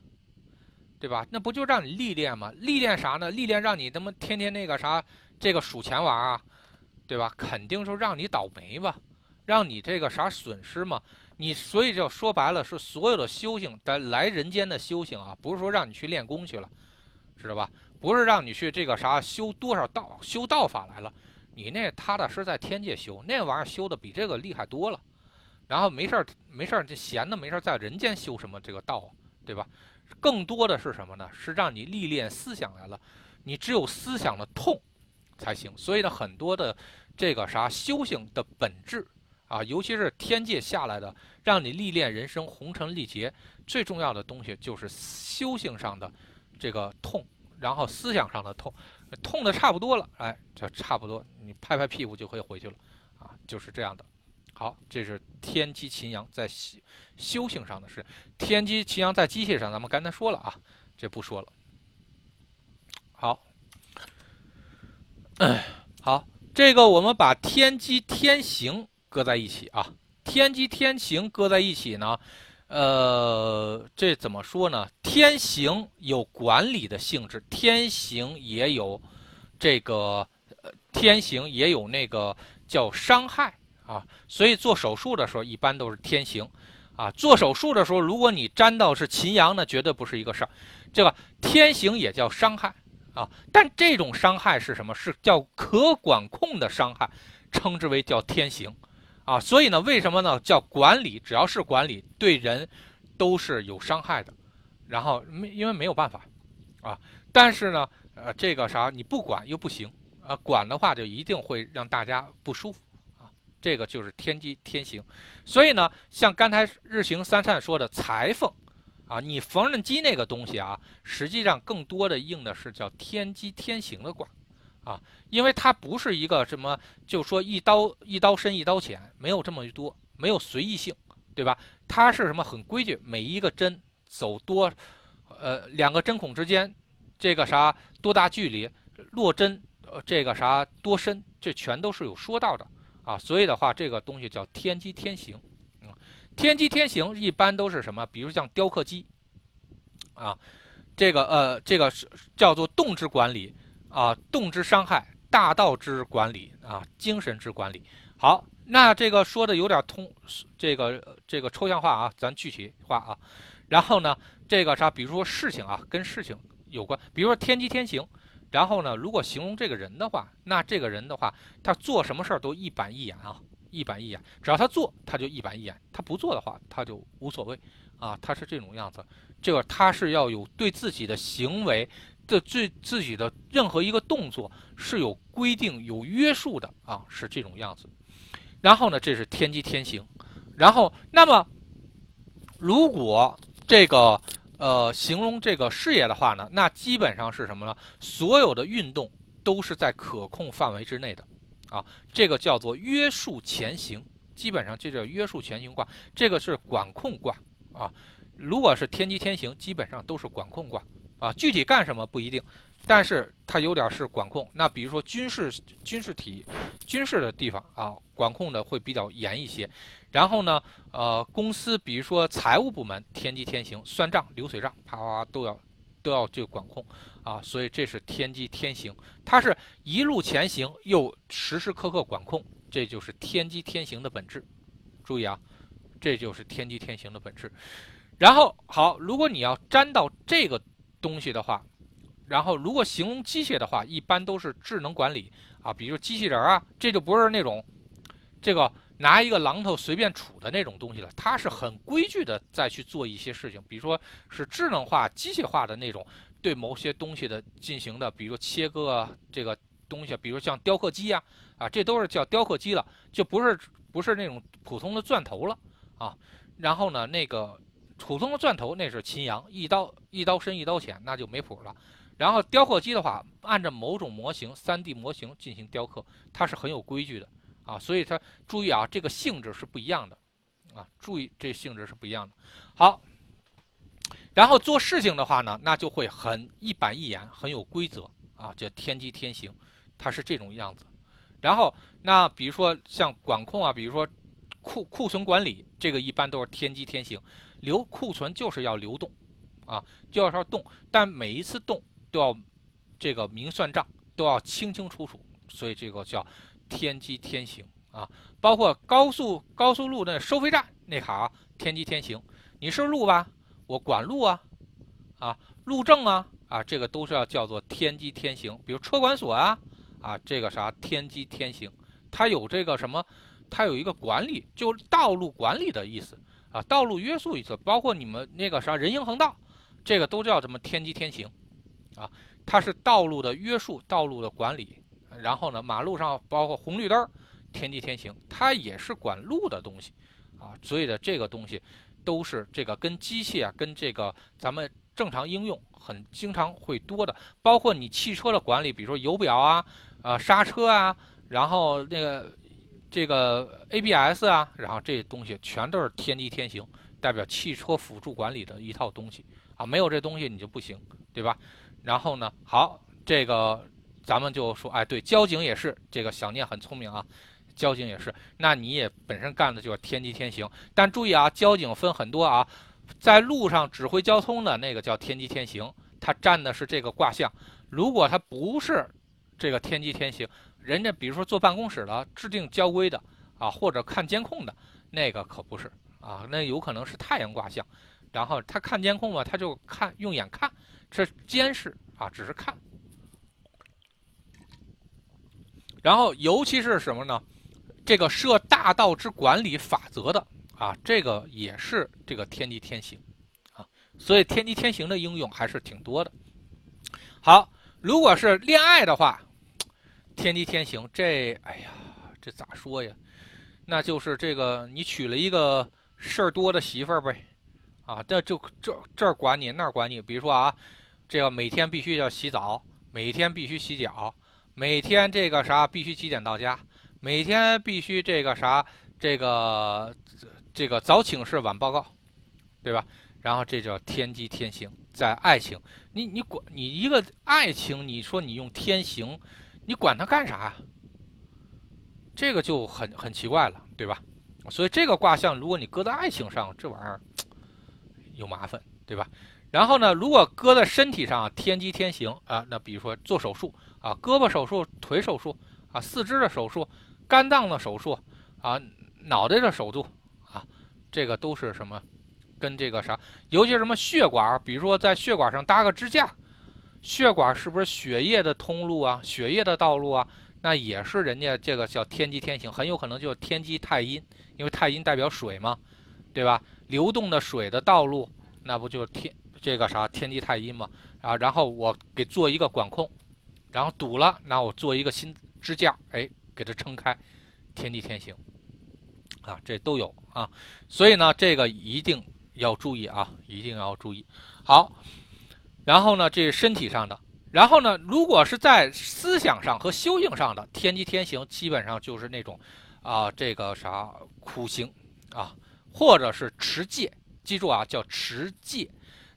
[SPEAKER 1] 对吧？那不就让你历练吗？历练啥呢？历练让你他妈天天那个啥。这个数钱玩啊，对吧？肯定说让你倒霉吧，让你这个啥损失嘛。你所以就说白了，是所有的修行的来人间的修行啊，不是说让你去练功去了，知道吧？不是让你去这个啥修多少道修道法来了，你那踏踏实在天界修，那玩意儿修的比这个厉害多了。然后没事儿没事儿就闲的没事儿在人间修什么这个道啊，对吧？更多的是什么呢？是让你历练思想来了，你只有思想的痛。才行，所以呢，很多的这个啥修行的本质啊，尤其是天界下来的，让你历练人生红尘历劫，最重要的东西就是修行上的这个痛，然后思想上的痛，痛的差不多了，哎，就差不多，你拍拍屁股就可以回去了，啊，就是这样的。好，这是天机秦阳在修修行上的事，天机秦阳在机械上，咱们刚才说了啊，这不说了。好。嗯，好，这个我们把天机天行搁在一起啊。天机天行搁在一起呢，呃，这怎么说呢？天行有管理的性质，天行也有这个，天行也有那个叫伤害啊。所以做手术的时候一般都是天行啊。做手术的时候，如果你沾到是秦阳，那绝对不是一个事儿。这个天行也叫伤害。啊，但这种伤害是什么？是叫可管控的伤害，称之为叫天行，啊，所以呢，为什么呢？叫管理，只要是管理，对人都是有伤害的，然后没因为没有办法，啊，但是呢，呃，这个啥你不管又不行，啊，管的话就一定会让大家不舒服，啊，这个就是天机天行，所以呢，像刚才日行三善说的裁缝。啊，你缝纫机那个东西啊，实际上更多的应的是叫天机天行的卦，啊，因为它不是一个什么，就说一刀一刀深一刀浅，没有这么多，没有随意性，对吧？它是什么很规矩，每一个针走多，呃，两个针孔之间，这个啥多大距离，落针，呃，这个啥多深，这全都是有说到的啊。所以的话，这个东西叫天机天行，嗯，天机天行一般都是什么？比如像雕刻机，啊，这个呃，这个是叫做动之管理啊，动之伤害，大道之管理啊，精神之管理。好。那这个说的有点通，这个这个抽象化啊，咱具体化啊。然后呢，这个啥，比如说事情啊，跟事情有关，比如说天机天行。然后呢，如果形容这个人的话，那这个人的话，他做什么事儿都一板一眼啊，一板一眼。只要他做，他就一板一眼；他不做的话，他就无所谓啊。他是这种样子，这个他是要有对自己的行为的最自己的任何一个动作是有规定、有约束的啊，是这种样子。然后呢，这是天机天行。然后，那么如果这个呃形容这个事业的话呢，那基本上是什么呢？所有的运动都是在可控范围之内的，啊，这个叫做约束前行。基本上这叫约束前行卦，这个是管控卦啊。如果是天机天行，基本上都是管控卦啊。具体干什么不一定。但是它有点是管控，那比如说军事、军事体、军事的地方啊，管控的会比较严一些。然后呢，呃，公司比如说财务部门，天机天行，算账、流水账，啪啪啪都要都要去管控啊。所以这是天机天行，它是一路前行又时时刻刻管控，这就是天机天行的本质。注意啊，这就是天机天行的本质。然后好，如果你要沾到这个东西的话。然后，如果形容机械的话，一般都是智能管理啊，比如机器人啊，这就不是那种这个拿一个榔头随便杵的那种东西了，它是很规矩的再去做一些事情，比如说是智能化、机械化的那种对某些东西的进行的，比如切割这个东西，比如像雕刻机呀，啊，这都是叫雕刻机了，就不是不是那种普通的钻头了啊。然后呢，那个普通的钻头那是秦阳，一刀一刀深一刀浅，那就没谱了。然后雕刻机的话，按照某种模型、三 D 模型进行雕刻，它是很有规矩的啊，所以它注意啊，这个性质是不一样的啊，注意这性质是不一样的。好，然后做事情的话呢，那就会很一板一眼，很有规则啊，叫天机天行，它是这种样子。然后那比如说像管控啊，比如说库库存管理，这个一般都是天机天行，留库存就是要流动啊，就要说动，但每一次动。都要这个明算账，都要清清楚楚，所以这个叫天机天行啊。包括高速高速路那收费站那卡，天机天行，你是路吧？我管路啊，啊，路政啊，啊，这个都是要叫做天机天行。比如车管所啊，啊，这个啥天机天行，它有这个什么？它有一个管理，就道路管理的意思啊，道路约束一侧。包括你们那个啥人行横道，这个都叫什么天机天行。啊，它是道路的约束，道路的管理，然后呢，马路上包括红绿灯，天机天行，它也是管路的东西，啊，所以的这个东西都是这个跟机械啊，跟这个咱们正常应用很经常会多的，包括你汽车的管理，比如说油表啊，啊刹车啊，然后那个这个 ABS 啊，然后这些东西全都是天机天行，代表汽车辅助管理的一套东西啊，没有这东西你就不行，对吧？然后呢？好，这个咱们就说，哎，对，交警也是这个小念很聪明啊，交警也是。那你也本身干的就是天机天行，但注意啊，交警分很多啊，在路上指挥交通的那个叫天机天行，他占的是这个卦象。如果他不是这个天机天行，人家比如说坐办公室的制定交规的啊，或者看监控的那个可不是啊，那有可能是太阳卦象。然后他看监控嘛，他就看用眼看。这监视啊，只是看。然后，尤其是什么呢？这个设大道之管理法则的啊，这个也是这个天地天行啊。所以，天地天行的应用还是挺多的。好，如果是恋爱的话，天地天行，这哎呀，这咋说呀？那就是这个你娶了一个事儿多的媳妇儿呗啊，这就这这儿管你那儿管你，比如说啊。这个每天必须要洗澡，每天必须洗脚，每天这个啥必须几点到家，每天必须这个啥这个这个早请示晚报告，对吧？然后这叫天机天行，在爱情，你你管你一个爱情，你说你用天行，你管它干啥呀？这个就很很奇怪了，对吧？所以这个卦象，如果你搁在爱情上，这玩意儿有麻烦，对吧？然后呢，如果搁在身体上，天机天行啊，那比如说做手术啊，胳膊手术、腿手术啊，四肢的手术、肝脏的手术啊，脑袋的手术啊，这个都是什么？跟这个啥，尤其什么血管，比如说在血管上搭个支架，血管是不是血液的通路啊？血液的道路啊？那也是人家这个叫天机天行，很有可能就是天机太阴，因为太阴代表水嘛，对吧？流动的水的道路，那不就是天？这个啥天机太阴嘛啊，然后我给做一个管控，然后堵了，那我做一个新支架，哎，给它撑开，天地天行，啊，这都有啊，所以呢，这个一定要注意啊，一定要注意。好，然后呢，这是身体上的，然后呢，如果是在思想上和修行上的天机天行，基本上就是那种啊，这个啥苦行啊，或者是持戒，记住啊，叫持戒。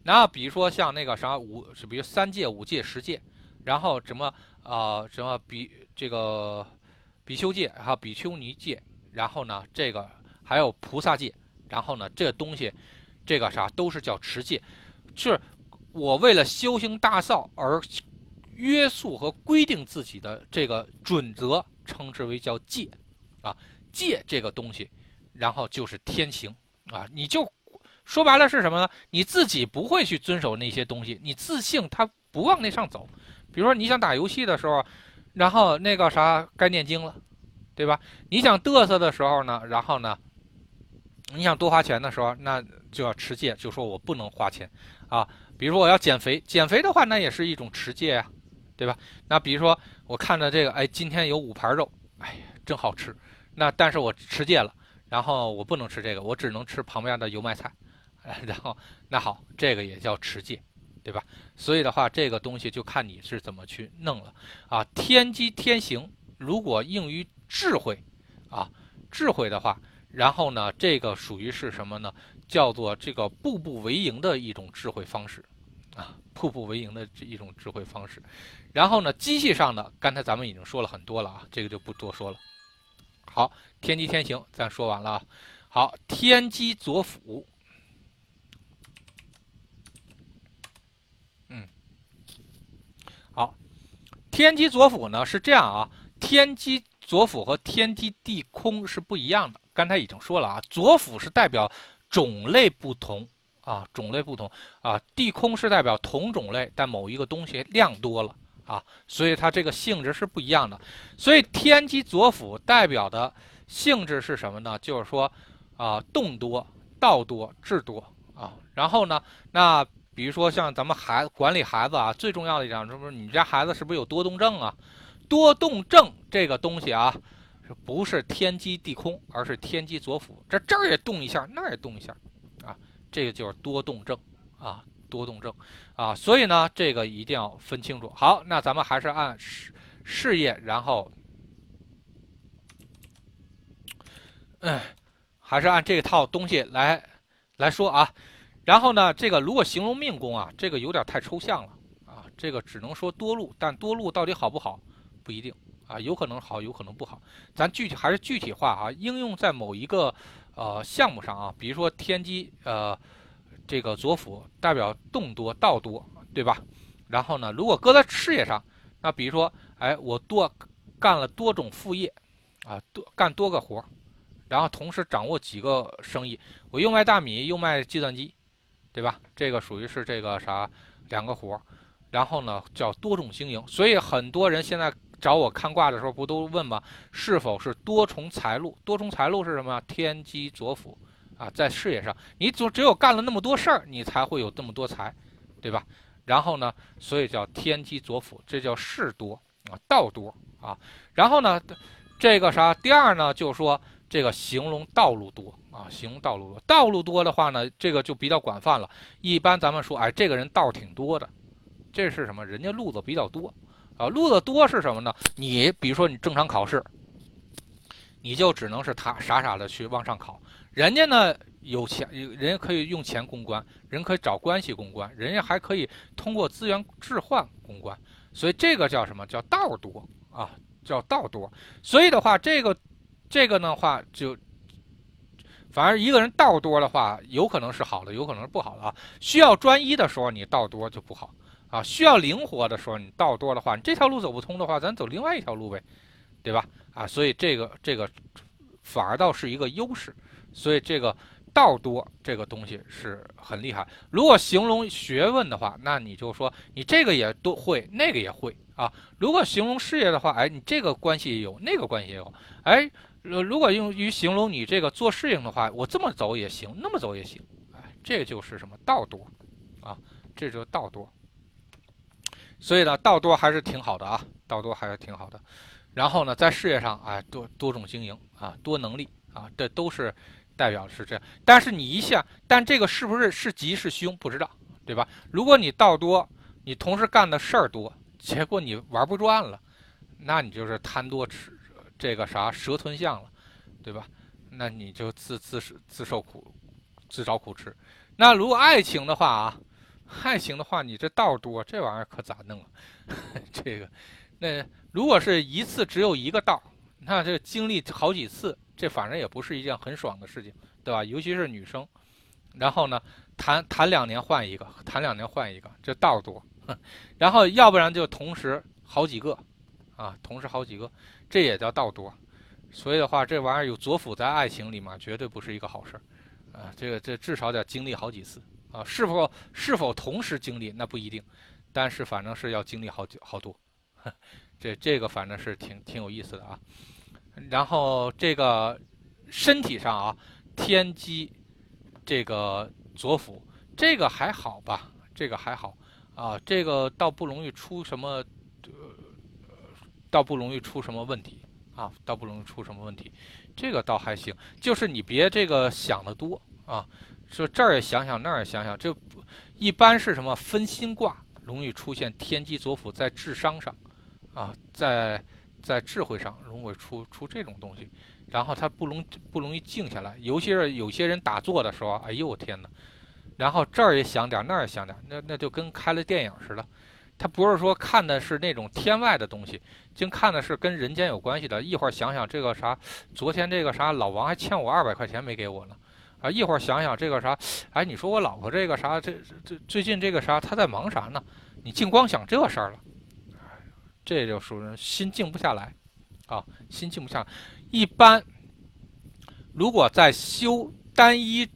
[SPEAKER 1] 那比如说像那个啥五，比如三戒、五戒、十戒，然后什么啊什么比这个比丘戒，还有比丘尼戒，然后呢这个还有菩萨戒，然后呢这个东西，这个啥都是叫持戒，是我为了修行大道而约束和规定自己的这个准则，称之为叫戒啊戒这个东西，然后就是天行啊，你就。说白了是什么呢？你自己不会去遵守那些东西，你自信他不往那上走。比如说你想打游戏的时候，然后那个啥该念经了，对吧？你想嘚瑟的时候呢，然后呢，你想多花钱的时候，那就要持戒，就说我不能花钱啊。比如说我要减肥，减肥的话那也是一种持戒呀，对吧？那比如说我看着这个，哎，今天有五盘肉，哎呀，真好吃。那但是我持戒了，然后我不能吃这个，我只能吃旁边的油麦菜。然后，那好，这个也叫持戒，对吧？所以的话，这个东西就看你是怎么去弄了啊。天机天行，如果应于智慧，啊，智慧的话，然后呢，这个属于是什么呢？叫做这个步步为营的一种智慧方式，啊，步步为营的这一种智慧方式。然后呢，机器上的，刚才咱们已经说了很多了啊，这个就不多说了。好，天机天行，咱说完了啊。好，天机左辅。嗯，好天机左辅呢是这样啊，天机左辅和天机地空是不一样的。刚才已经说了啊，左辅是代表种类不同啊，种类不同啊，地空是代表同种类，但某一个东西量多了啊，所以它这个性质是不一样的。所以天机左辅代表的性质是什么呢？就是说啊，动多、道多、智多啊。然后呢，那。比如说像咱们孩管理孩子啊，最重要的一点，是不是你家孩子是不是有多动症啊？多动症这个东西啊，不是天机地空，而是天机左辅，这这儿也动一下，那儿也动一下，这个就是多动症啊，多动症啊，所以呢，这个一定要分清楚。好，那咱们还是按事事业，然后，嗯，还是按这套东西来来说啊。然后呢，这个如果形容命宫啊，这个有点太抽象了啊，这个只能说多路，但多路到底好不好，不一定啊，有可能好，有可能不好。咱具体还是具体化啊，应用在某一个呃项目上啊，比如说天机呃这个左辅代表动多道多，对吧？然后呢，如果搁在事业上，那比如说哎，我多干了多种副业啊，多干多个活然后同时掌握几个生意，我又卖大米又卖计算机。对吧？这个属于是这个啥两个活，然后呢叫多种经营，所以很多人现在找我看卦的时候，不都问吗？是否是多重财路？多重财路是什么？天机左辅啊，在事业上，你只只有干了那么多事儿，你才会有这么多财，对吧？然后呢，所以叫天机左辅，这叫事多啊，道多啊。然后呢，这个啥？第二呢，就是说。这个形容道路多啊，形容道路多，道路多的话呢，这个就比较广泛了。一般咱们说，哎，这个人道挺多的，这是什么？人家路子比较多啊。路子多是什么呢？你比如说你正常考试，你就只能是他傻傻的去往上考。人家呢有钱，人家可以用钱公关，人可以找关系公关，人家还可以通过资源置换公关。所以这个叫什么叫道多啊？叫道多。所以的话，这个这个的话就。反正一个人道多的话，有可能是好的，有可能是不好的啊。需要专一的时候，你道多就不好啊。需要灵活的时候，你道多的话，你这条路走不通的话，咱走另外一条路呗，对吧？啊，所以这个这个反而倒是一个优势。所以这个道多这个东西是很厉害。如果形容学问的话，那你就说你这个也都会，那个也会啊。如果形容事业的话，哎，你这个关系也有，那个关系也有，哎。呃，如果用于形容你这个做事情的话，我这么走也行，那么走也行，哎，这就是什么道多，啊，这就道多。所以呢，道多还是挺好的啊，道多还是挺好的。然后呢，在事业上，哎，多多种经营啊，多能力啊，这都是代表是这样。但是你一下，但这个是不是是吉是凶不知道，对吧？如果你道多，你同时干的事儿多，结果你玩不转了，那你就是贪多吃。这个啥蛇吞象了，对吧？那你就自自自受苦，自找苦吃。那如果爱情的话啊，爱情的话，你这道多，这玩意儿可咋弄啊？这个，那如果是一次只有一个道，那这经历好几次，这反正也不是一件很爽的事情，对吧？尤其是女生，然后呢，谈谈两年换一个，谈两年换一个，这道多。然后要不然就同时好几个。啊，同时好几个，这也叫道多，所以的话，这玩意儿有左辅在爱情里面，绝对不是一个好事儿，啊，这个这至少得经历好几次啊，是否是否同时经历那不一定，但是反正是要经历好几好多，这这个反正是挺挺有意思的啊。然后这个身体上啊，天机这个左辅，这个还好吧，这个还好啊，这个倒不容易出什么。倒不容易出什么问题啊，倒不容易出什么问题，这个倒还行，就是你别这个想的多啊，说这儿也想想那儿也想想，这一般是什么分心卦容易出现天机左辅在智商上啊，在在智慧上容易出出这种东西，然后他不容不容易静下来，尤其是有些人打坐的时候，哎呦我天哪，然后这儿也想点那儿也想点，那那就跟开了电影似的。他不是说看的是那种天外的东西，净看的是跟人间有关系的。一会儿想想这个啥，昨天这个啥，老王还欠我二百块钱没给我呢，啊！一会儿想想这个啥，哎，你说我老婆这个啥，这这最近这个啥，她在忙啥呢？你净光想这事儿了，这就属于心静不下来，啊，心静不下。一般如果在修单一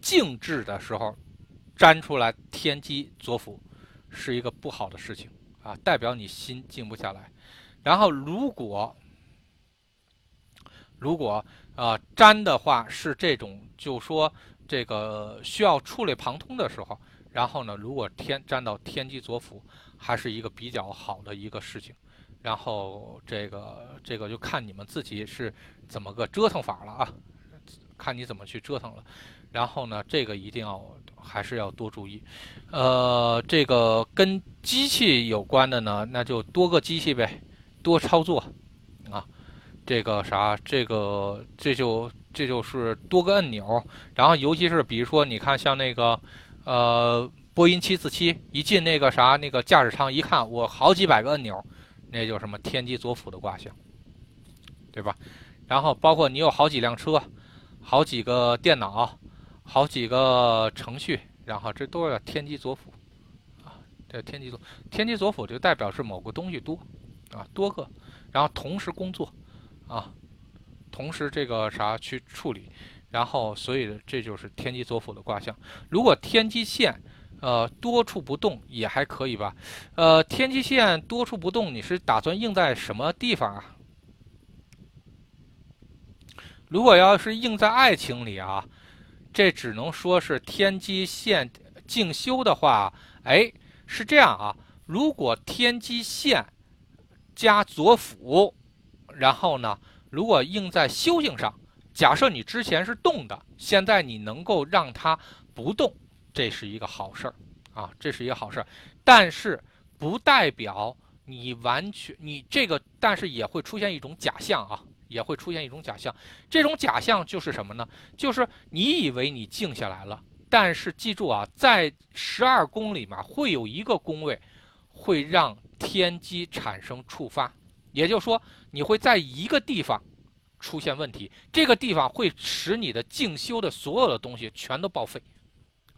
[SPEAKER 1] 静志的时候，粘出来天机左辅。是一个不好的事情啊，代表你心静不下来。然后，如果如果啊粘的话是这种，就说这个需要触类旁通的时候，然后呢，如果天粘到天机左辅，还是一个比较好的一个事情。然后这个这个就看你们自己是怎么个折腾法了啊，看你怎么去折腾了。然后呢，这个一定要还是要多注意，呃，这个跟机器有关的呢，那就多个机器呗，多操作，这个啥，这个这就这就是多个按钮，然后尤其是比如说你看像那个，呃，波音七四七一进那个啥那个驾驶舱一看，我好几百个按钮，那就什么天机左辅的卦象，对吧？然后包括你有好几辆车，好几个电脑。好几个程序，然后这都是天机左辅，啊，这天机左天机左辅就代表是某个东西多，啊，多个，然后同时工作，啊，同时这个啥去处理，然后所以这就是天机左辅的卦象。如果天机线，呃，多处不动也还可以吧，呃，天机线多处不动，你是打算应在什么地方啊？如果要是应在爱情里啊？这只能说是天机线静修的话，哎，是这样啊。如果天机线加左辅，然后呢，如果应在修行上，假设你之前是动的，现在你能够让它不动，这是一个好事儿啊，这是一个好事儿。但是不代表你完全你这个，但是也会出现一种假象啊，也会出现一种假象。这种假象就是什么呢？就是你以为你静下来了，但是记住啊，在十二宫里面会有一个宫位会让天机产生触发，也就是说你会在一个地方出现问题，这个地方会使你的静修的所有的东西全都报废，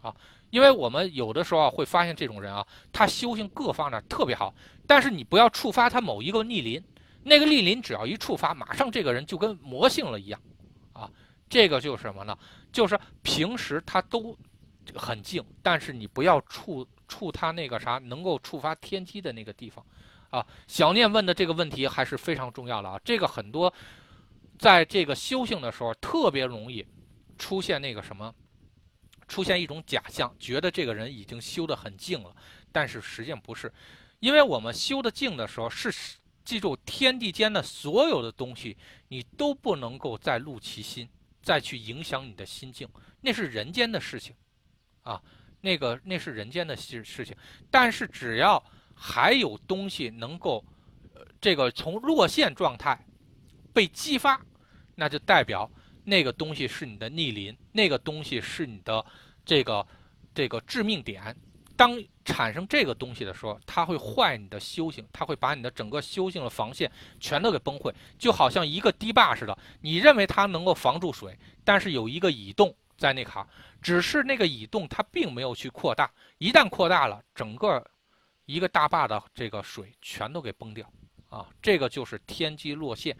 [SPEAKER 1] 啊。因为我们有的时候啊会发现这种人啊，他修行各方面特别好，但是你不要触发他某一个逆鳞，那个逆鳞只要一触发，马上这个人就跟魔性了一样，啊，这个就是什么呢？就是平时他都很静，但是你不要触触他那个啥能够触发天机的那个地方，啊，小念问的这个问题还是非常重要的啊，这个很多在这个修行的时候特别容易出现那个什么。出现一种假象，觉得这个人已经修得很静了，但是实际上不是，因为我们修的静的时候，是记住天地间的所有的东西，你都不能够再入其心，再去影响你的心境，那是人间的事情，啊，那个那是人间的事事情，但是只要还有东西能够，呃，这个从落线状态被激发，那就代表。那个东西是你的逆鳞，那个东西是你的这个这个致命点。当产生这个东西的时候，它会坏你的修行，它会把你的整个修行的防线全都给崩溃，就好像一个堤坝似的。你认为它能够防住水，但是有一个蚁洞在那卡，只是那个蚁洞它并没有去扩大，一旦扩大了，整个一个大坝的这个水全都给崩掉啊！这个就是天机落线，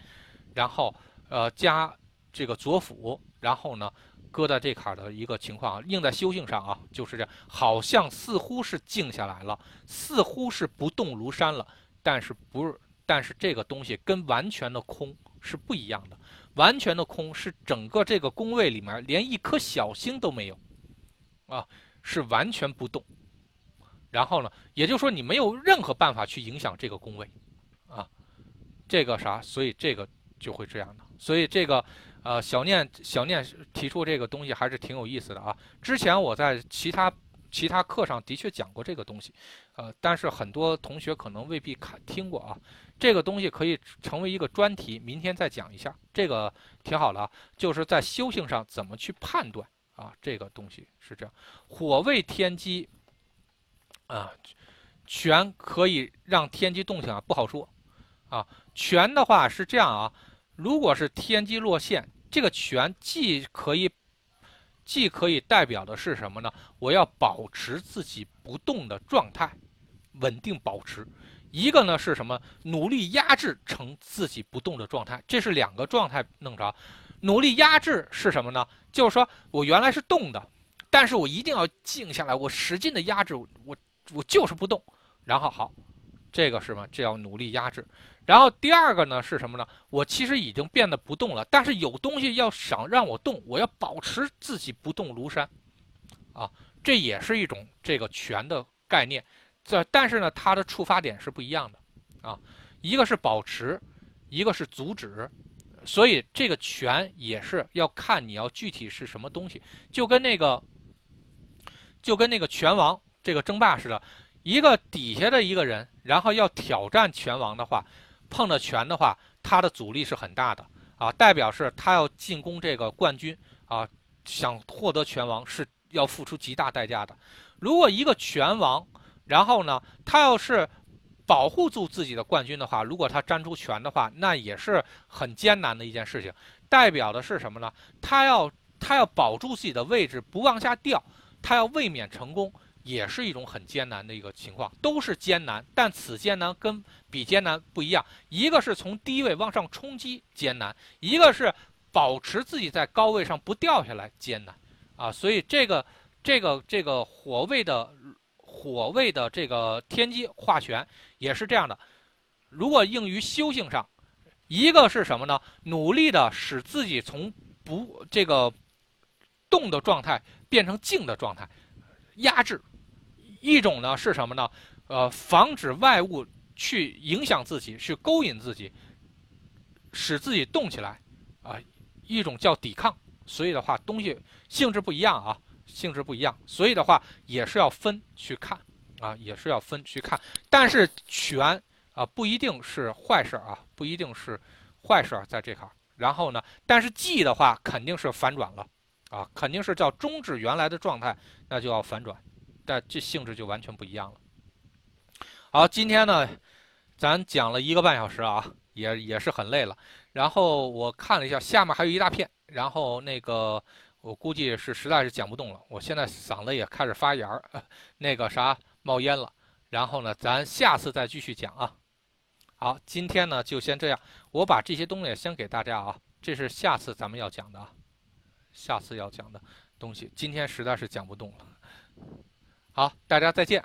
[SPEAKER 1] 然后呃加。这个左辅，然后呢，搁在这坎的一个情况，应在修行上啊，就是这样，好像似乎是静下来了，似乎是不动如山了，但是不是？但是这个东西跟完全的空是不一样的，完全的空是整个这个宫位里面连一颗小星都没有，啊，是完全不动。然后呢，也就是说你没有任何办法去影响这个宫位，啊，这个啥？所以这个就会这样的，所以这个。呃，小念小念提出这个东西还是挺有意思的啊。之前我在其他其他课上的确讲过这个东西，呃，但是很多同学可能未必看听过啊。这个东西可以成为一个专题，明天再讲一下，这个挺好的啊。就是在修行上怎么去判断啊，这个东西是这样。火为天机啊，权可以让天机动起来，不好说啊。权的话是这样啊。如果是天机落线，这个权既可以，既可以代表的是什么呢？我要保持自己不动的状态，稳定保持。一个呢是什么？努力压制成自己不动的状态，这是两个状态弄着。努力压制是什么呢？就是说我原来是动的，但是我一定要静下来，我使劲的压制，我我就是不动。然后好，这个是什么？这要努力压制。然后第二个呢是什么呢？我其实已经变得不动了，但是有东西要想让我动，我要保持自己不动如山，啊，这也是一种这个权的概念。这但是呢，它的触发点是不一样的，啊，一个是保持，一个是阻止，所以这个权也是要看你要具体是什么东西，就跟那个，就跟那个拳王这个争霸似的，一个底下的一个人，然后要挑战拳王的话。碰到拳的话，他的阻力是很大的啊，代表是他要进攻这个冠军啊，想获得拳王是要付出极大代价的。如果一个拳王，然后呢，他要是保护住自己的冠军的话，如果他粘出拳的话，那也是很艰难的一件事情。代表的是什么呢？他要他要保住自己的位置不往下掉，他要卫冕成功。也是一种很艰难的一个情况，都是艰难，但此艰难跟彼艰难不一样。一个是从低位往上冲击艰难，一个是保持自己在高位上不掉下来艰难，啊，所以这个这个这个火位的火位的这个天机化权也是这样的。如果用于修行上，一个是什么呢？努力的使自己从不这个动的状态变成静的状态，压制。一种呢是什么呢？呃，防止外物去影响自己，去勾引自己，使自己动起来，啊，一种叫抵抗。所以的话，东西性质不一样啊，性质不一样。所以的话，也是要分去看，啊，也是要分去看。但是权啊，不一定是坏事啊，不一定是坏事，在这块儿然后呢，但是 G 的话肯定是反转了，啊，肯定是叫终止原来的状态，那就要反转，但这性质就完全不一样了。好，今天呢，咱讲了一个半小时啊，也也是很累了。然后我看了一下，下面还有一大片，然后那个我估计是实在是讲不动了，我现在嗓子也开始发炎儿，那个啥冒烟了。然后呢，咱下次再继续讲啊。好，今天呢就先这样，我把这些东西先给大家啊，这是下次咱们要讲的，下次要讲的东西，今天实在是讲不动了。好，大家再见。